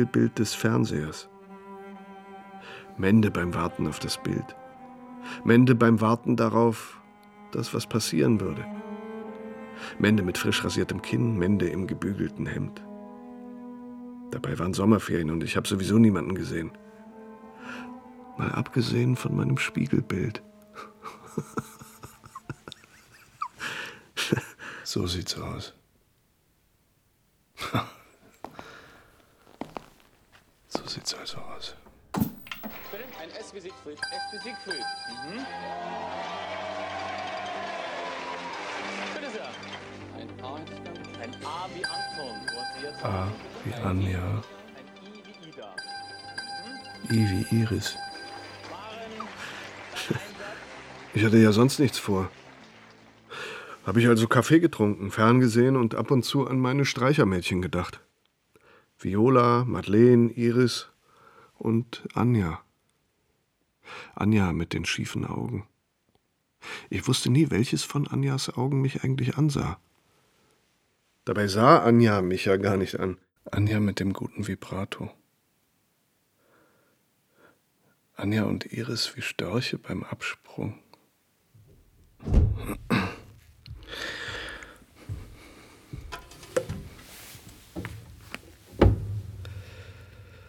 Spiegelbild des Fernsehers. Mende beim Warten auf das Bild. Mende beim Warten darauf, dass was passieren würde. Mende mit frisch rasiertem Kinn, Mende im gebügelten Hemd. Dabei waren Sommerferien und ich habe sowieso niemanden gesehen. Mal abgesehen von meinem Spiegelbild. so sieht's aus. Hatte ja sonst nichts vor. Habe ich also Kaffee getrunken, ferngesehen und ab und zu an meine Streichermädchen gedacht. Viola, Madeleine, Iris und Anja. Anja mit den schiefen Augen. Ich wusste nie, welches von Anjas Augen mich eigentlich ansah. Dabei sah Anja mich ja gar nicht an. Anja mit dem guten Vibrato. Anja und Iris wie Störche beim Absprung.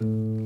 Mein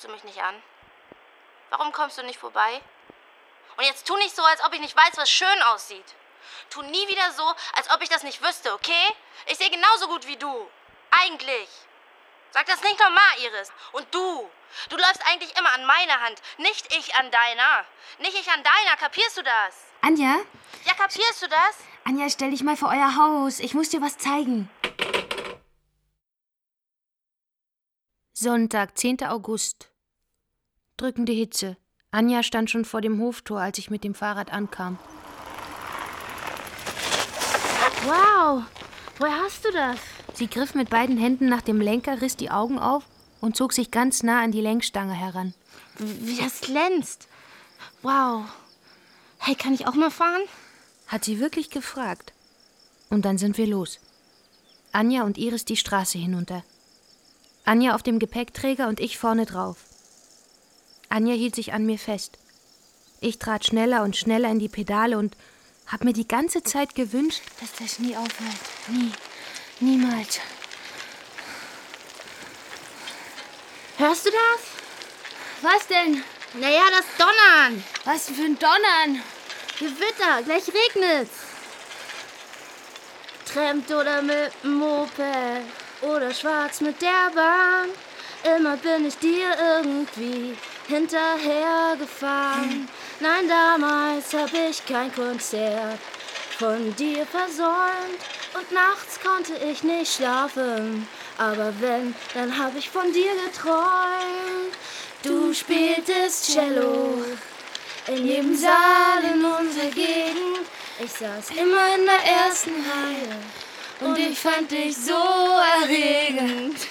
rufst du mich nicht an? Warum kommst du nicht vorbei? Und jetzt tu nicht so, als ob ich nicht weiß, was schön aussieht. Tu nie wieder so, als ob ich das nicht wüsste, okay? Ich sehe genauso gut wie du. Eigentlich. Sag das nicht nochmal, Iris. Und du. Du läufst eigentlich immer an meiner Hand, nicht ich an deiner. Nicht ich an deiner, kapierst du das? Anja? Ja, kapierst du das? Anja, stell dich mal vor euer Haus. Ich muss dir was zeigen. Sonntag, 10. August. Drückende Hitze. Anja stand schon vor dem Hoftor, als ich mit dem Fahrrad ankam. Wow, woher hast du das? Sie griff mit beiden Händen nach dem Lenker, riss die Augen auf und zog sich ganz nah an die Lenkstange heran. Wie das glänzt. Wow. Hey, kann ich auch mal fahren? Hat sie wirklich gefragt. Und dann sind wir los. Anja und Iris die Straße hinunter. Anja auf dem Gepäckträger und ich vorne drauf. Anja hielt sich an mir fest. Ich trat schneller und schneller in die Pedale und hab mir die ganze Zeit gewünscht, dass das nie aufhört. Nie. Niemals. Hörst du das? Was denn? Naja, das Donnern. Was für ein Donnern? Gewitter, gleich regnet's. Trampt oder mit dem Moped oder schwarz mit der Bahn. Immer bin ich dir irgendwie hinterhergefahren. Nein, damals hab ich kein Konzert von dir versäumt. Und nachts konnte ich nicht schlafen. Aber wenn, dann hab ich von dir geträumt. Du spieltest Cello in jedem Saal in unserer Gegend. Ich saß immer in der ersten Reihe. Und ich fand dich so erregend.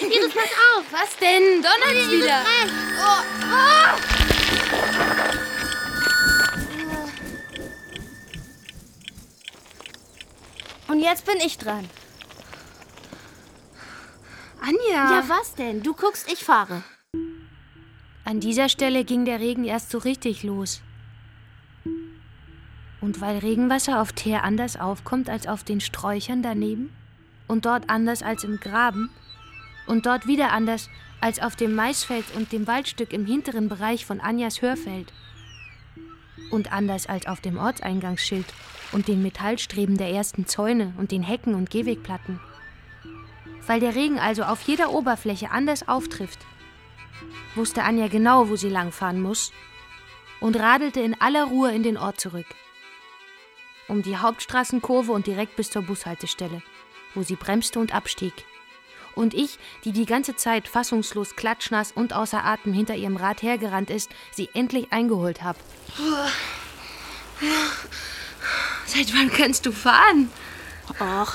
Iris, pass auf! Was denn? Donnert's wieder! Oh, oh. Und jetzt bin ich dran. Anja! Ja, was denn? Du guckst, ich fahre. An dieser Stelle ging der Regen erst so richtig los. Und weil Regenwasser auf Teer anders aufkommt als auf den Sträuchern daneben? Und dort anders als im Graben? Und dort wieder anders als auf dem Maisfeld und dem Waldstück im hinteren Bereich von Anjas Hörfeld? Und anders als auf dem Ortseingangsschild und den Metallstreben der ersten Zäune und den Hecken und Gehwegplatten. Weil der Regen also auf jeder Oberfläche anders auftrifft, wusste Anja genau, wo sie langfahren muss? Und radelte in aller Ruhe in den Ort zurück um die Hauptstraßenkurve und direkt bis zur Bushaltestelle, wo sie bremste und abstieg. Und ich, die die ganze Zeit fassungslos klatschnass und außer Atem hinter ihrem Rad hergerannt ist, sie endlich eingeholt habe. Seit wann kannst du fahren? Och,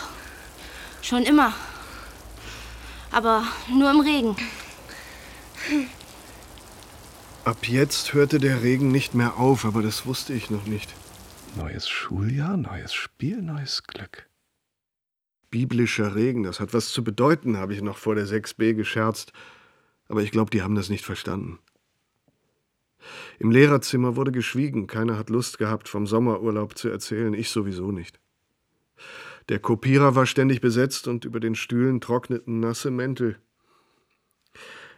schon immer. Aber nur im Regen. Ab jetzt hörte der Regen nicht mehr auf, aber das wusste ich noch nicht. Neues Schuljahr, neues Spiel, neues Glück. Biblischer Regen, das hat was zu bedeuten, habe ich noch vor der 6b gescherzt. Aber ich glaube, die haben das nicht verstanden. Im Lehrerzimmer wurde geschwiegen. Keiner hat Lust gehabt, vom Sommerurlaub zu erzählen. Ich sowieso nicht. Der Kopierer war ständig besetzt und über den Stühlen trockneten nasse Mäntel.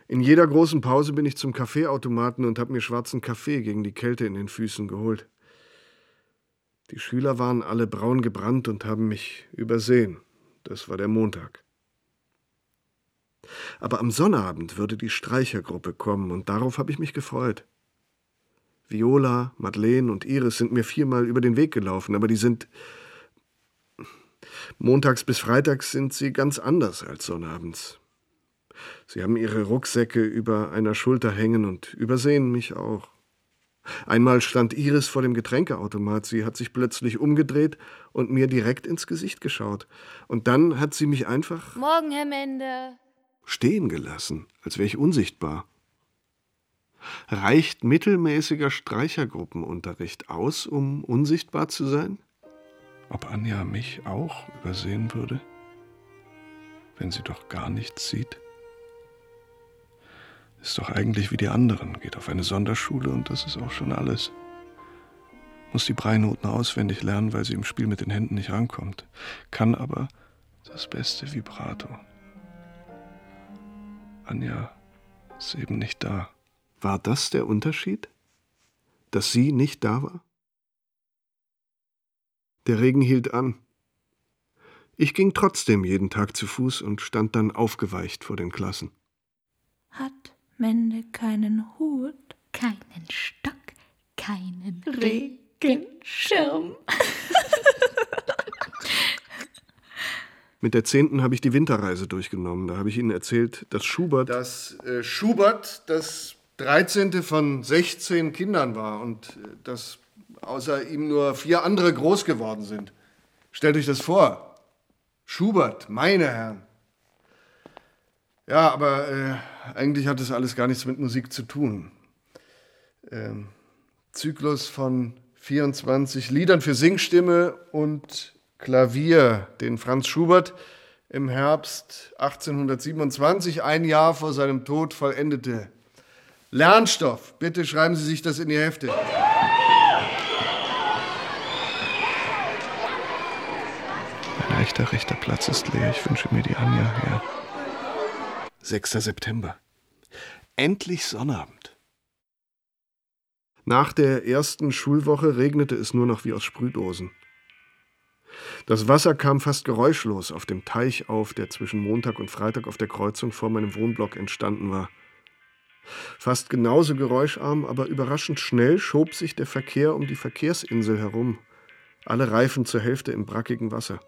In jeder großen Pause bin ich zum Kaffeeautomaten und habe mir schwarzen Kaffee gegen die Kälte in den Füßen geholt. Die Schüler waren alle braun gebrannt und haben mich übersehen. Das war der Montag. Aber am Sonnabend würde die Streichergruppe kommen und darauf habe ich mich gefreut. Viola, Madeleine und Iris sind mir viermal über den Weg gelaufen, aber die sind. Montags bis Freitags sind sie ganz anders als Sonnabends. Sie haben ihre Rucksäcke über einer Schulter hängen und übersehen mich auch. Einmal stand Iris vor dem Getränkeautomat. Sie hat sich plötzlich umgedreht und mir direkt ins Gesicht geschaut. Und dann hat sie mich einfach Morgen, Herr Mende. stehen gelassen, als wäre ich unsichtbar. Reicht mittelmäßiger Streichergruppenunterricht aus, um unsichtbar zu sein? Ob Anja mich auch übersehen würde, wenn sie doch gar nichts sieht? Ist doch eigentlich wie die anderen, geht auf eine Sonderschule und das ist auch schon alles. Muss die Breinoten auswendig lernen, weil sie im Spiel mit den Händen nicht rankommt. Kann aber das beste Vibrato. Anja ist eben nicht da. War das der Unterschied? Dass sie nicht da war? Der Regen hielt an. Ich ging trotzdem jeden Tag zu Fuß und stand dann aufgeweicht vor den Klassen. Hat Mende keinen Hut, keinen Stock, keinen Regenschirm. Mit der zehnten habe ich die Winterreise durchgenommen. Da habe ich Ihnen erzählt, dass Schubert. Dass äh, Schubert das 13. von 16 Kindern war und äh, dass außer ihm nur vier andere groß geworden sind. Stellt euch das vor. Schubert, meine Herren. Ja, aber äh, eigentlich hat das alles gar nichts mit Musik zu tun. Ähm, Zyklus von 24 Liedern für Singstimme und Klavier, den Franz Schubert im Herbst 1827, ein Jahr vor seinem Tod, vollendete. Lernstoff, bitte schreiben Sie sich das in die Hefte. Mein rechter, rechter Platz ist leer. Ich wünsche mir die Anja her. 6. September. Endlich Sonnabend. Nach der ersten Schulwoche regnete es nur noch wie aus Sprühdosen. Das Wasser kam fast geräuschlos auf dem Teich auf, der zwischen Montag und Freitag auf der Kreuzung vor meinem Wohnblock entstanden war. Fast genauso geräuscharm, aber überraschend schnell schob sich der Verkehr um die Verkehrsinsel herum, alle Reifen zur Hälfte im brackigen Wasser.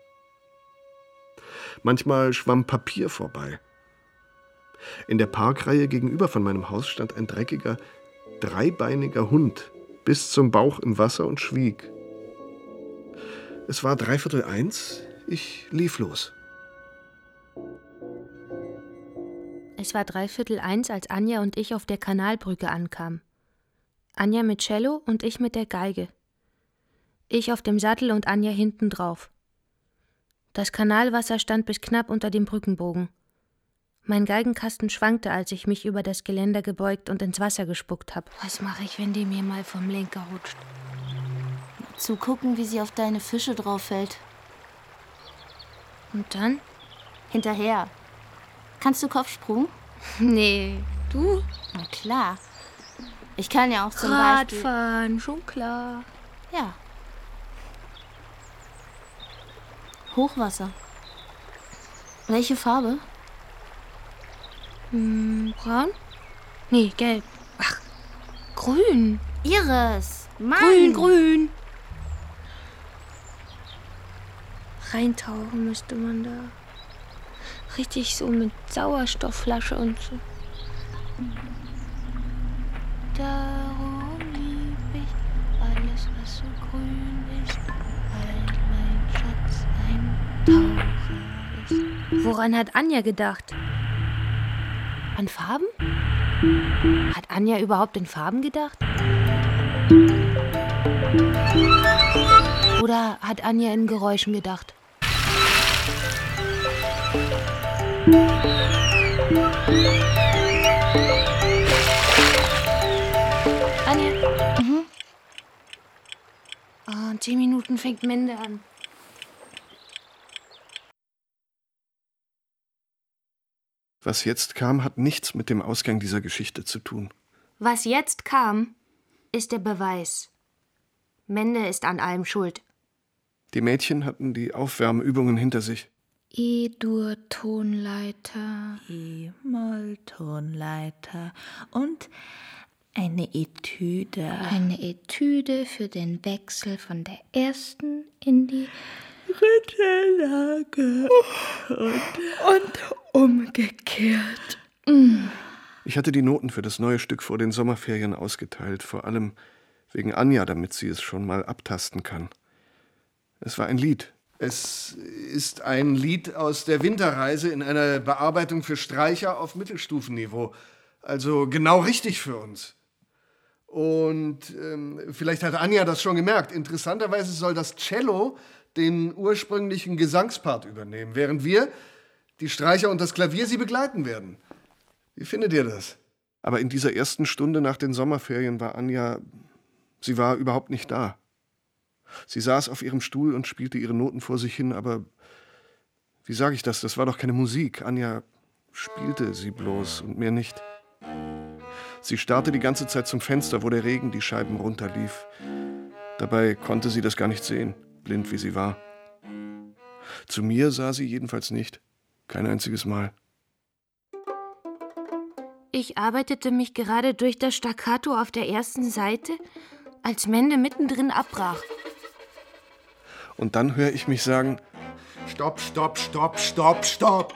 Manchmal schwamm Papier vorbei. In der Parkreihe gegenüber von meinem Haus stand ein dreckiger, dreibeiniger Hund bis zum Bauch im Wasser und schwieg. Es war dreiviertel eins, ich lief los. Es war dreiviertel eins, als Anja und ich auf der Kanalbrücke ankamen. Anja mit Cello und ich mit der Geige. Ich auf dem Sattel und Anja hinten drauf. Das Kanalwasser stand bis knapp unter dem Brückenbogen. Mein Geigenkasten schwankte, als ich mich über das Geländer gebeugt und ins Wasser gespuckt habe. Was mache ich, wenn die mir mal vom Lenker rutscht? Zugucken, wie sie auf deine Fische drauf fällt. Und dann? Hinterher. Kannst du Kopfsprung? Nee. Du? Na klar. Ich kann ja auch zum Radfahren, Beispiel... schon klar. Ja. Hochwasser. Welche Farbe? Hm, braun? Nee, gelb. Ach, grün. Iris. Mann. Grün, grün. Reintauchen müsste man da. Richtig so mit Sauerstoffflasche und so. Darum lieb ich alles, was so grün ist, weil mein Schatz ein Taucher ist. Woran hat Anja gedacht? An Farben? Hat Anja überhaupt in Farben gedacht? Oder hat Anja in Geräuschen gedacht? Anja? Mhm. Oh, zehn Minuten fängt Mende an. Was jetzt kam, hat nichts mit dem Ausgang dieser Geschichte zu tun. Was jetzt kam, ist der Beweis. Mende ist an allem schuld. Die Mädchen hatten die Aufwärmübungen hinter sich. E-Dur-Tonleiter. E-Moll-Tonleiter. Und eine Etüde. Eine Etüde für den Wechsel von der ersten in die dritte Lage. Und, und umgekehrt. Ich hatte die Noten für das neue Stück vor den Sommerferien ausgeteilt, vor allem wegen Anja, damit sie es schon mal abtasten kann. Es war ein Lied. Es ist ein Lied aus der Winterreise in einer Bearbeitung für Streicher auf Mittelstufenniveau. Also genau richtig für uns. Und ähm, vielleicht hat Anja das schon gemerkt. Interessanterweise soll das Cello den ursprünglichen Gesangspart übernehmen, während wir, die Streicher und das Klavier, sie begleiten werden. Wie findet ihr das? Aber in dieser ersten Stunde nach den Sommerferien war Anja, sie war überhaupt nicht da. Sie saß auf ihrem Stuhl und spielte ihre Noten vor sich hin, aber wie sage ich das? Das war doch keine Musik. Anja spielte sie bloß und mehr nicht. Sie starrte die ganze Zeit zum Fenster, wo der Regen die Scheiben runterlief. Dabei konnte sie das gar nicht sehen, blind wie sie war. Zu mir sah sie jedenfalls nicht. Kein einziges Mal. Ich arbeitete mich gerade durch das Staccato auf der ersten Seite, als Mende mittendrin abbrach. Und dann höre ich mich sagen: Stopp, stopp, stopp, stopp, stopp!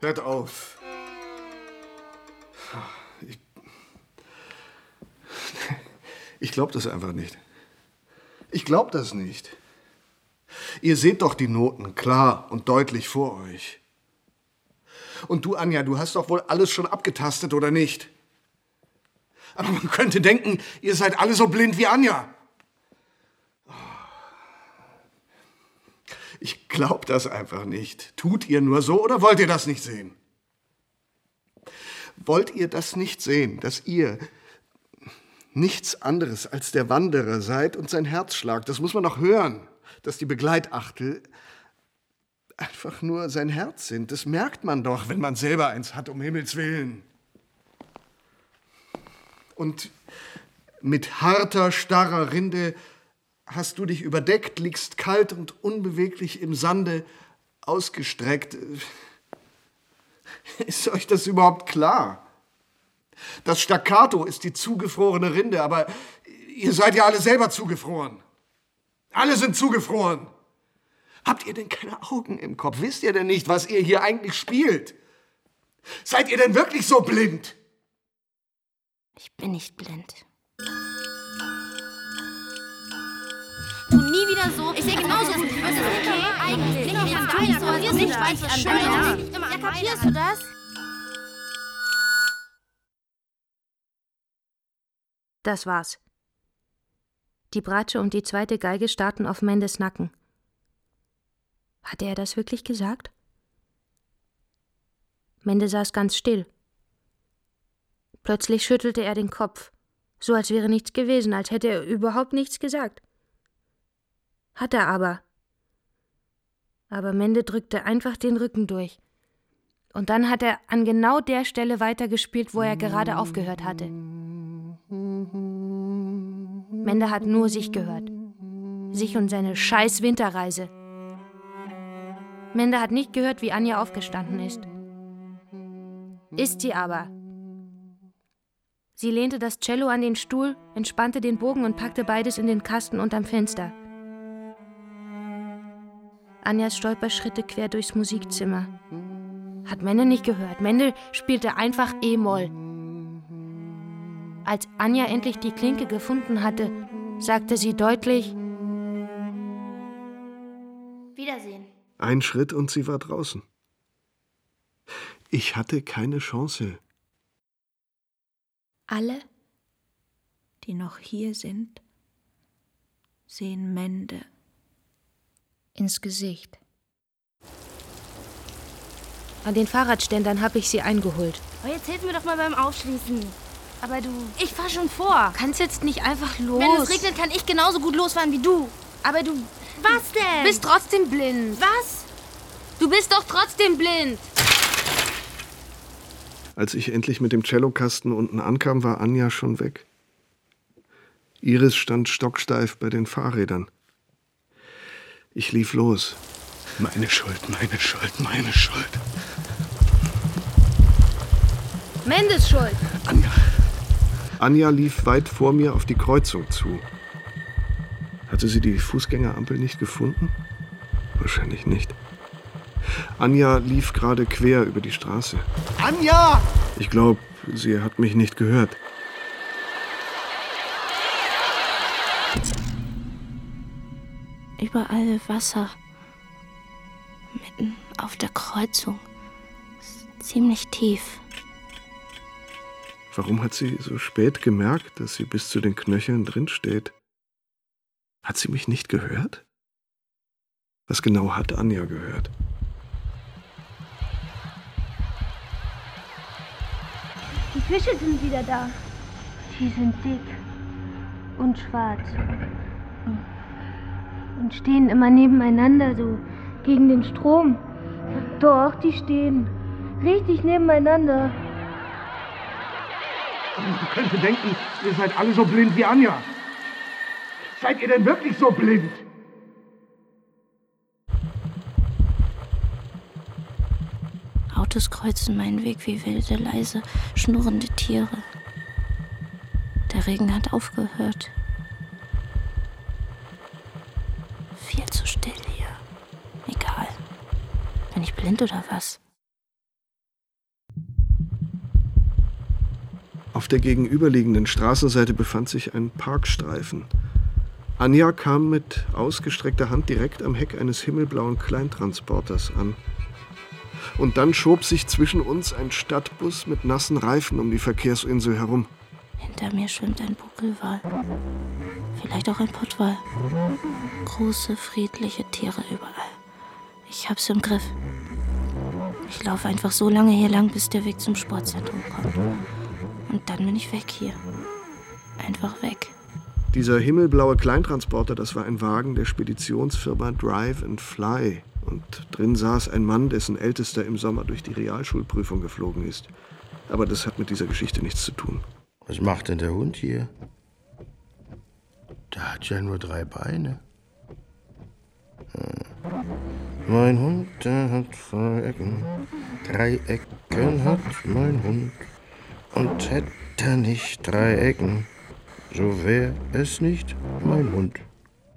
Hört auf. Ich, Ich glaube das einfach nicht. Ich glaube das nicht. Ihr seht doch die Noten klar und deutlich vor euch. Und du, Anja, du hast doch wohl alles schon abgetastet, oder nicht? Aber man könnte denken, ihr seid alle so blind wie Anja. Ich glaub das einfach nicht. Tut ihr nur so oder wollt ihr das nicht sehen? Wollt ihr das nicht sehen, dass ihr nichts anderes als der Wanderer seid und sein Herzschlag, das muss man doch hören, dass die Begleitachtel einfach nur sein Herz sind. Das merkt man doch, wenn man selber eins hat, um Himmels Willen. Und mit harter, starrer Rinde hast du dich überdeckt, liegst kalt und unbeweglich im Sande ausgestreckt. Ist euch das überhaupt klar? Das Staccato ist die zugefrorene Rinde, aber ihr seid ja alle selber zugefroren. Alle sind zugefroren. Habt ihr denn keine Augen im Kopf? Wisst ihr denn nicht, was ihr hier eigentlich spielt? Seid ihr denn wirklich so blind? Ich bin nicht blind. Tu nie wieder so. Ich sehe genauso gut. Was ist okay? Eigentlich. Mir gar nicht so, als nicht weiß, was schön ist. Ja, kapierst du das? Das war's. Die Bratsche und die zweite Geige starrten auf Mendes Nacken. Hatte er das wirklich gesagt? Mende saß ganz still. Plötzlich schüttelte er den Kopf, so als wäre nichts gewesen, als hätte er überhaupt nichts gesagt. Hat er aber. Aber Mende drückte einfach den Rücken durch. Und dann hat er an genau der Stelle weitergespielt, wo er gerade aufgehört hatte. Mende hat nur sich gehört. Sich und seine scheiß Winterreise. Mende hat nicht gehört, wie Anja aufgestanden ist. Ist sie aber. Sie lehnte das Cello an den Stuhl, entspannte den Bogen und packte beides in den Kasten unterm Fenster. Anjas Stolperschritte quer durchs Musikzimmer. Hat Mende nicht gehört. Mende spielte einfach E-Moll. Als Anja endlich die Klinke gefunden hatte, sagte sie deutlich: Wiedersehen. Ein Schritt und sie war draußen. Ich hatte keine Chance. Alle, die noch hier sind, sehen Mende ins Gesicht. An den Fahrradständern habe ich sie eingeholt. Oh, jetzt hilf mir doch mal beim Aufschließen. Aber du. Ich fahr schon vor. Kannst jetzt nicht einfach los. Wenn es regnet, kann ich genauso gut losfahren wie du. Aber du. Was denn? bist trotzdem blind. Was? Du bist doch trotzdem blind. Als ich endlich mit dem Cellokasten unten ankam, war Anja schon weg. Iris stand stocksteif bei den Fahrrädern. Ich lief los. Meine Schuld, meine Schuld, meine Schuld. Mendes Schuld. Anja. Anja lief weit vor mir auf die Kreuzung zu. Hatte sie die Fußgängerampel nicht gefunden? Wahrscheinlich nicht. Anja lief gerade quer über die Straße. Anja! Ich glaube, sie hat mich nicht gehört. Überall Wasser. Mitten auf der Kreuzung. Ziemlich tief. Warum hat sie so spät gemerkt, dass sie bis zu den Knöcheln drin steht? Hat sie mich nicht gehört? Was genau hat Anja gehört? Die Fische sind wieder da. Die sind dick und schwarz. Und stehen immer nebeneinander, so gegen den Strom. Doch, die stehen richtig nebeneinander. Man könnte denken, ihr seid alle so blind wie Anja. Seid ihr denn wirklich so blind? Autos kreuzen meinen Weg wie wilde, leise, schnurrende Tiere. Der Regen hat aufgehört. Viel zu still hier. Egal. Bin ich blind oder was? Auf der gegenüberliegenden Straßenseite befand sich ein Parkstreifen. Anja kam mit ausgestreckter Hand direkt am Heck eines himmelblauen Kleintransporters an. Und dann schob sich zwischen uns ein Stadtbus mit nassen Reifen um die Verkehrsinsel herum. Hinter mir schwimmt ein Buckelwal. Vielleicht auch ein Pottwal. Große, friedliche Tiere überall. Ich hab's im Griff. Ich laufe einfach so lange hier lang, bis der Weg zum Sportzentrum kommt. Und dann bin ich weg hier. Einfach weg. Dieser himmelblaue Kleintransporter, das war ein Wagen der Speditionsfirma Drive and Fly. Und drin saß ein Mann, dessen Ältester im Sommer durch die Realschulprüfung geflogen ist. Aber das hat mit dieser Geschichte nichts zu tun. Was macht denn der Hund hier? Der hat ja nur drei Beine. Hm. Mein Hund, der hat drei Ecken. Drei Ecken hat mein Hund. Und hätte er nicht drei Ecken, so wär es nicht mein Hund.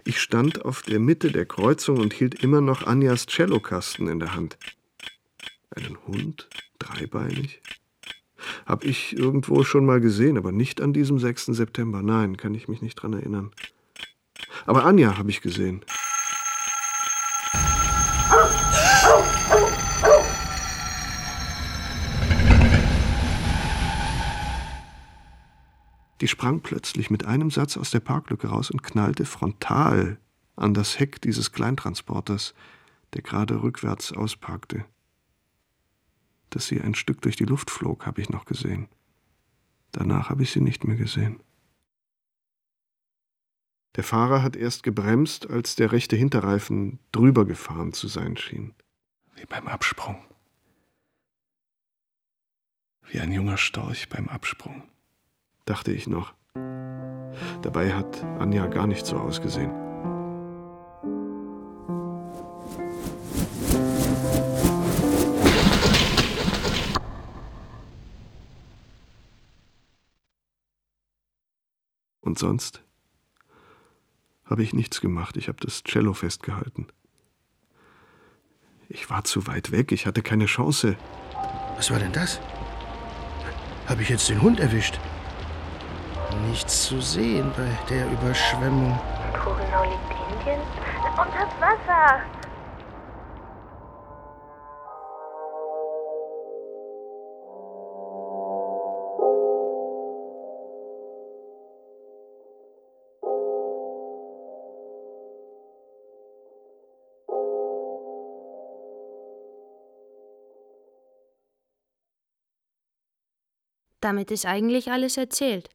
Ich stand auf der Mitte der Kreuzung und hielt immer noch Anjas Cellokasten in der Hand. Einen Hund? Dreibeinig? Hab ich irgendwo schon mal gesehen, aber nicht an diesem 6. September. Nein, kann ich mich nicht dran erinnern. Aber Anja habe ich gesehen. Die sprang plötzlich mit einem Satz aus der Parklücke raus und knallte frontal an das Heck dieses Kleintransporters, der gerade rückwärts ausparkte. Dass sie ein Stück durch die Luft flog, habe ich noch gesehen. Danach habe ich sie nicht mehr gesehen. Der Fahrer hat erst gebremst, als der rechte Hinterreifen drüber gefahren zu sein schien. Wie beim Absprung. Wie ein junger Storch beim Absprung, dachte ich noch. Dabei hat Anja gar nicht so ausgesehen. Und sonst habe ich nichts gemacht. Ich habe das Cello festgehalten. Ich war zu weit weg. Ich hatte keine Chance. Was war denn das? Habe ich jetzt den Hund erwischt? Nichts zu sehen bei der Überschwemmung. Wo genau liegt Indien? Unter Wasser. Damit ist eigentlich alles erzählt,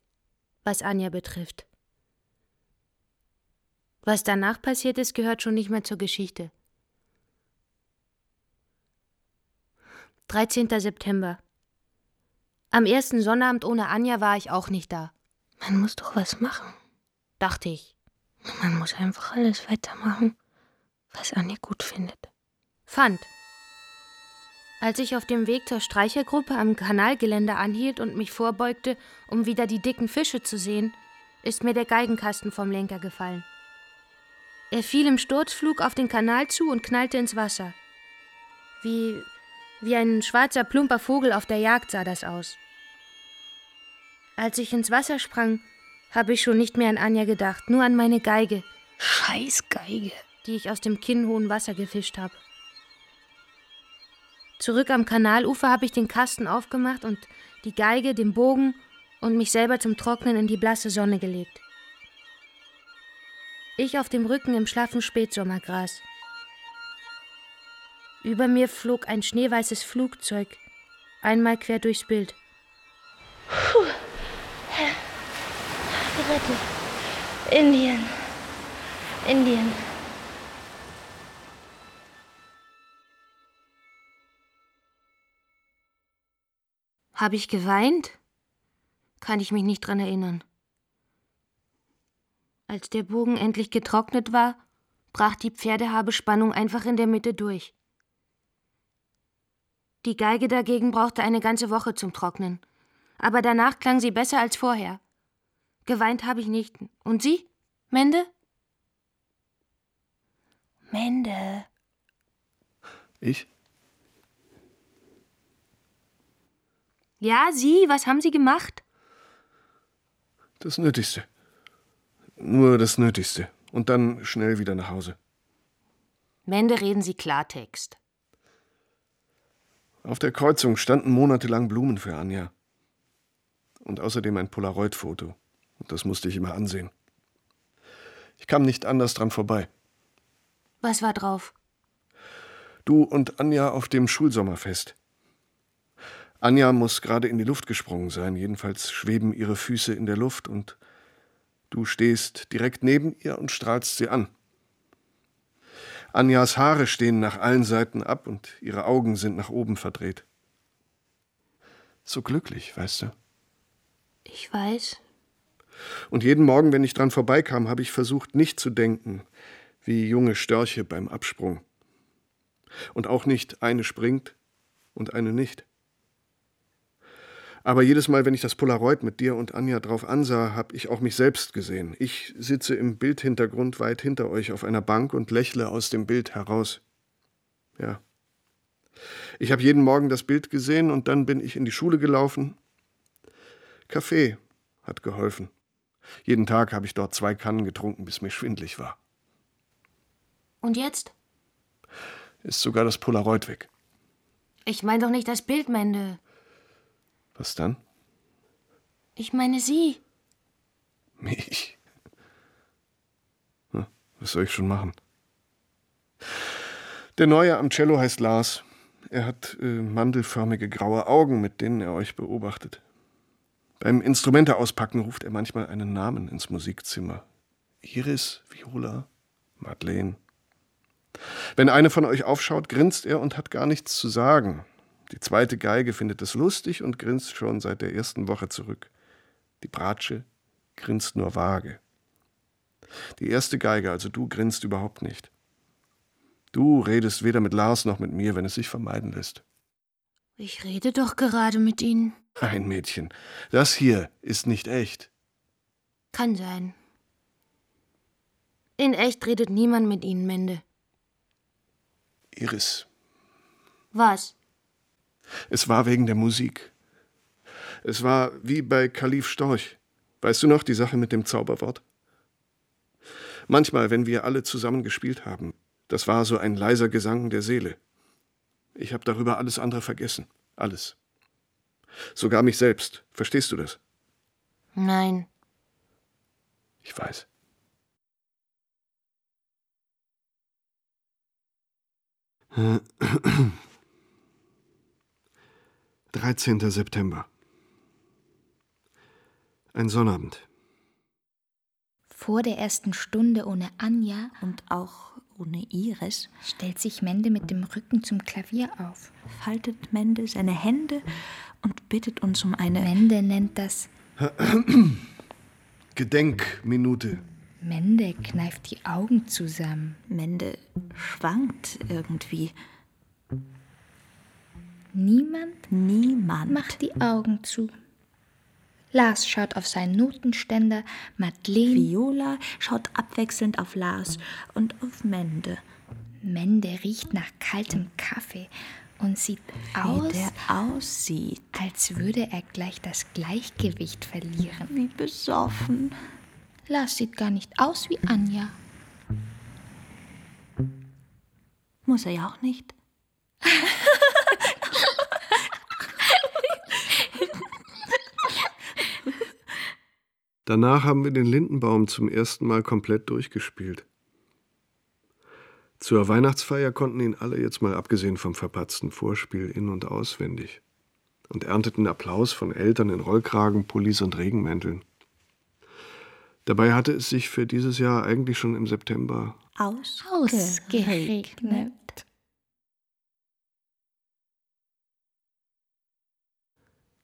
was Anja betrifft. Was danach passiert ist, gehört schon nicht mehr zur Geschichte. 13. September. Am ersten Sonnabend ohne Anja war ich auch nicht da. Man muss doch was machen. Dachte ich. Man muss einfach alles weitermachen, was Anja gut findet. Fand. Als ich auf dem Weg zur Streichergruppe am Kanalgeländer anhielt und mich vorbeugte, um wieder die dicken Fische zu sehen, ist mir der Geigenkasten vom Lenker gefallen. Er fiel im Sturzflug auf den Kanal zu und knallte ins Wasser. Wie, wie ein schwarzer, plumper Vogel auf der Jagd sah das aus. Als ich ins Wasser sprang, habe ich schon nicht mehr an Anja gedacht, nur an meine Geige. Scheiß Geige. Die ich aus dem kinnhohen Wasser gefischt habe. Zurück am Kanalufer habe ich den Kasten aufgemacht und die Geige, den Bogen und mich selber zum Trocknen in die blasse Sonne gelegt. Ich auf dem Rücken im schlaffen Spätsommergras. Über mir flog ein schneeweißes Flugzeug, einmal quer durchs Bild. Puh. Gerettet. Indien. Indien. Habe ich geweint? Kann ich mich nicht dran erinnern. Als der Bogen endlich getrocknet war, brach die Pferdehabespannung einfach in der Mitte durch. Die Geige dagegen brauchte eine ganze Woche zum Trocknen, aber danach klang sie besser als vorher. Geweint habe ich nicht. Und Sie, Mende? Mende. Ich? Ja, Sie, was haben Sie gemacht? Das Nötigste. Nur das Nötigste. Und dann schnell wieder nach Hause. Mende, reden Sie Klartext. Auf der Kreuzung standen monatelang Blumen für Anja. Und außerdem ein Polaroid-Foto. Und das musste ich immer ansehen. Ich kam nicht anders dran vorbei. Was war drauf? Du und Anja auf dem Schulsommerfest. Anja muss gerade in die Luft gesprungen sein, jedenfalls schweben ihre Füße in der Luft und du stehst direkt neben ihr und strahlst sie an. Anjas Haare stehen nach allen Seiten ab und ihre Augen sind nach oben verdreht. So glücklich, weißt du. Ich weiß. Und jeden Morgen, wenn ich dran vorbeikam, habe ich versucht, nicht zu denken, wie junge Störche beim Absprung. Und auch nicht, eine springt und eine nicht. Aber jedes Mal, wenn ich das Polaroid mit dir und Anja drauf ansah, habe ich auch mich selbst gesehen. Ich sitze im Bildhintergrund weit hinter euch auf einer Bank und lächle aus dem Bild heraus. Ja. Ich habe jeden Morgen das Bild gesehen und dann bin ich in die Schule gelaufen. Kaffee hat geholfen. Jeden Tag habe ich dort zwei Kannen getrunken, bis mir schwindlig war. Und jetzt? Ist sogar das Polaroid weg. Ich meine doch nicht das Bild, Mende. Was dann? Ich meine Sie. Mich? Was soll ich schon machen? Der Neue am Cello heißt Lars. Er hat äh, mandelförmige graue Augen, mit denen er euch beobachtet. Beim Instrumente auspacken ruft er manchmal einen Namen ins Musikzimmer. Iris, Viola, Madeleine. Wenn eine von euch aufschaut, grinst er und hat gar nichts zu sagen. Die zweite Geige findet es lustig und grinst schon seit der ersten Woche zurück. Die Bratsche grinst nur vage. Die erste Geige, also du, grinst überhaupt nicht. Du redest weder mit Lars noch mit mir, wenn es sich vermeiden lässt. Ich rede doch gerade mit Ihnen. Ein Mädchen, das hier ist nicht echt. Kann sein. In echt redet niemand mit Ihnen, Mende. Iris, Was? Es war wegen der Musik. Es war wie bei Kalif Storch. Weißt du noch die Sache mit dem Zauberwort? Manchmal, wenn wir alle zusammen gespielt haben, das war so ein leiser Gesang der Seele. Ich habe darüber alles andere vergessen. Alles. Sogar mich selbst. Verstehst du das? Nein. Ich weiß. Dreizehnter September. Ein Sonnabend. Vor der ersten Stunde ohne Anja und auch ohne Iris stellt sich Mende mit dem Rücken zum Klavier auf. faltet Mende seine Hände und bittet uns um eine. Mende nennt das. Gedenkminute. Mende kneift die Augen zusammen. Mende schwankt irgendwie. Niemand Niemand macht die Augen zu. Lars schaut auf seinen Notenständer, Madeleine. Viola schaut abwechselnd auf Lars und auf Mende. Mende riecht nach kaltem Kaffee und sieht aus, aussieht. als würde er gleich das Gleichgewicht verlieren. Wie besoffen. Lars sieht gar nicht aus wie Anja. Muss er ja auch nicht. Danach haben wir den Lindenbaum zum ersten Mal komplett durchgespielt. Zur Weihnachtsfeier konnten ihn alle jetzt mal abgesehen vom verpatzten Vorspiel in- und auswendig und ernteten Applaus von Eltern in Rollkragen, Pullis und Regenmänteln. Dabei hatte es sich für dieses Jahr eigentlich schon im September Ausgeregnet.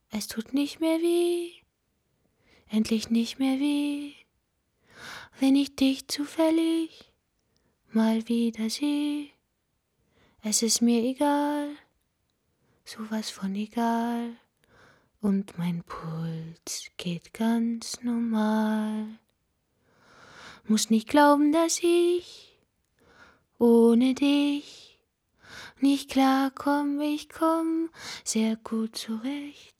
Es tut nicht mehr weh. Endlich nicht mehr weh. Wenn ich dich zufällig mal wieder sehe. Es ist mir egal. Sowas von egal. Und mein Puls geht ganz normal. Muss nicht glauben, dass ich ohne dich nicht klarkomm. Ich komm sehr gut zurecht.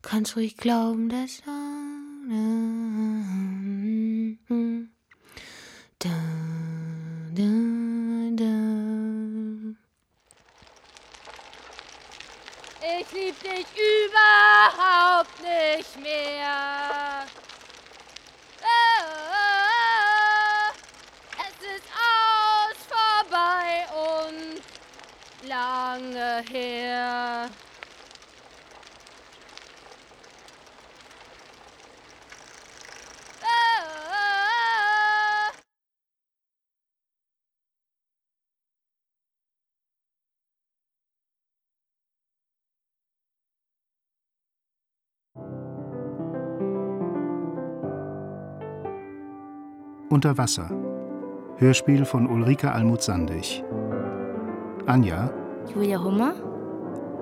Kannst ruhig glauben, dass. Na, Ich lieb dich überhaupt nicht mehr. Ah, Es ist aus, vorbei und lange her. Unter Wasser. Hörspiel von Ulrike Almuth-Sandig. Anja, Julia Hummer,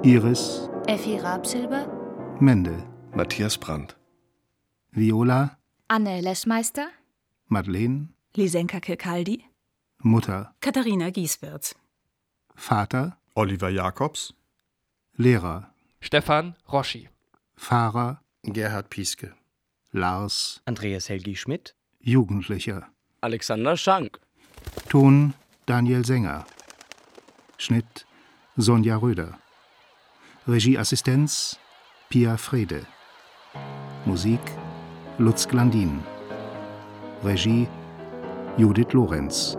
Iris, Effi Rabsilber, Mendel, Matthias Brandt, Viola, Anne Leschmeister, Madeleine, Lisenka Kirkaldi, Mutter, Katharina Gieswirth. Vater, Oliver Jakobs, Lehrer, Stefan Roschi. Fahrer, Gerhard Pieske, Lars, Andreas Helgi Schmidt, Jugendlicher. Alexander Schank, Ton Daniel Sänger. Schnitt Sonja Röder. Regieassistenz Pia Frede. Musik Lutz Glandin. Regie Judith Lorenz.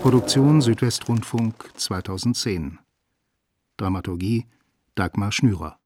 Produktion Südwestrundfunk 2010. Dramaturgie Dagmar Schnürer.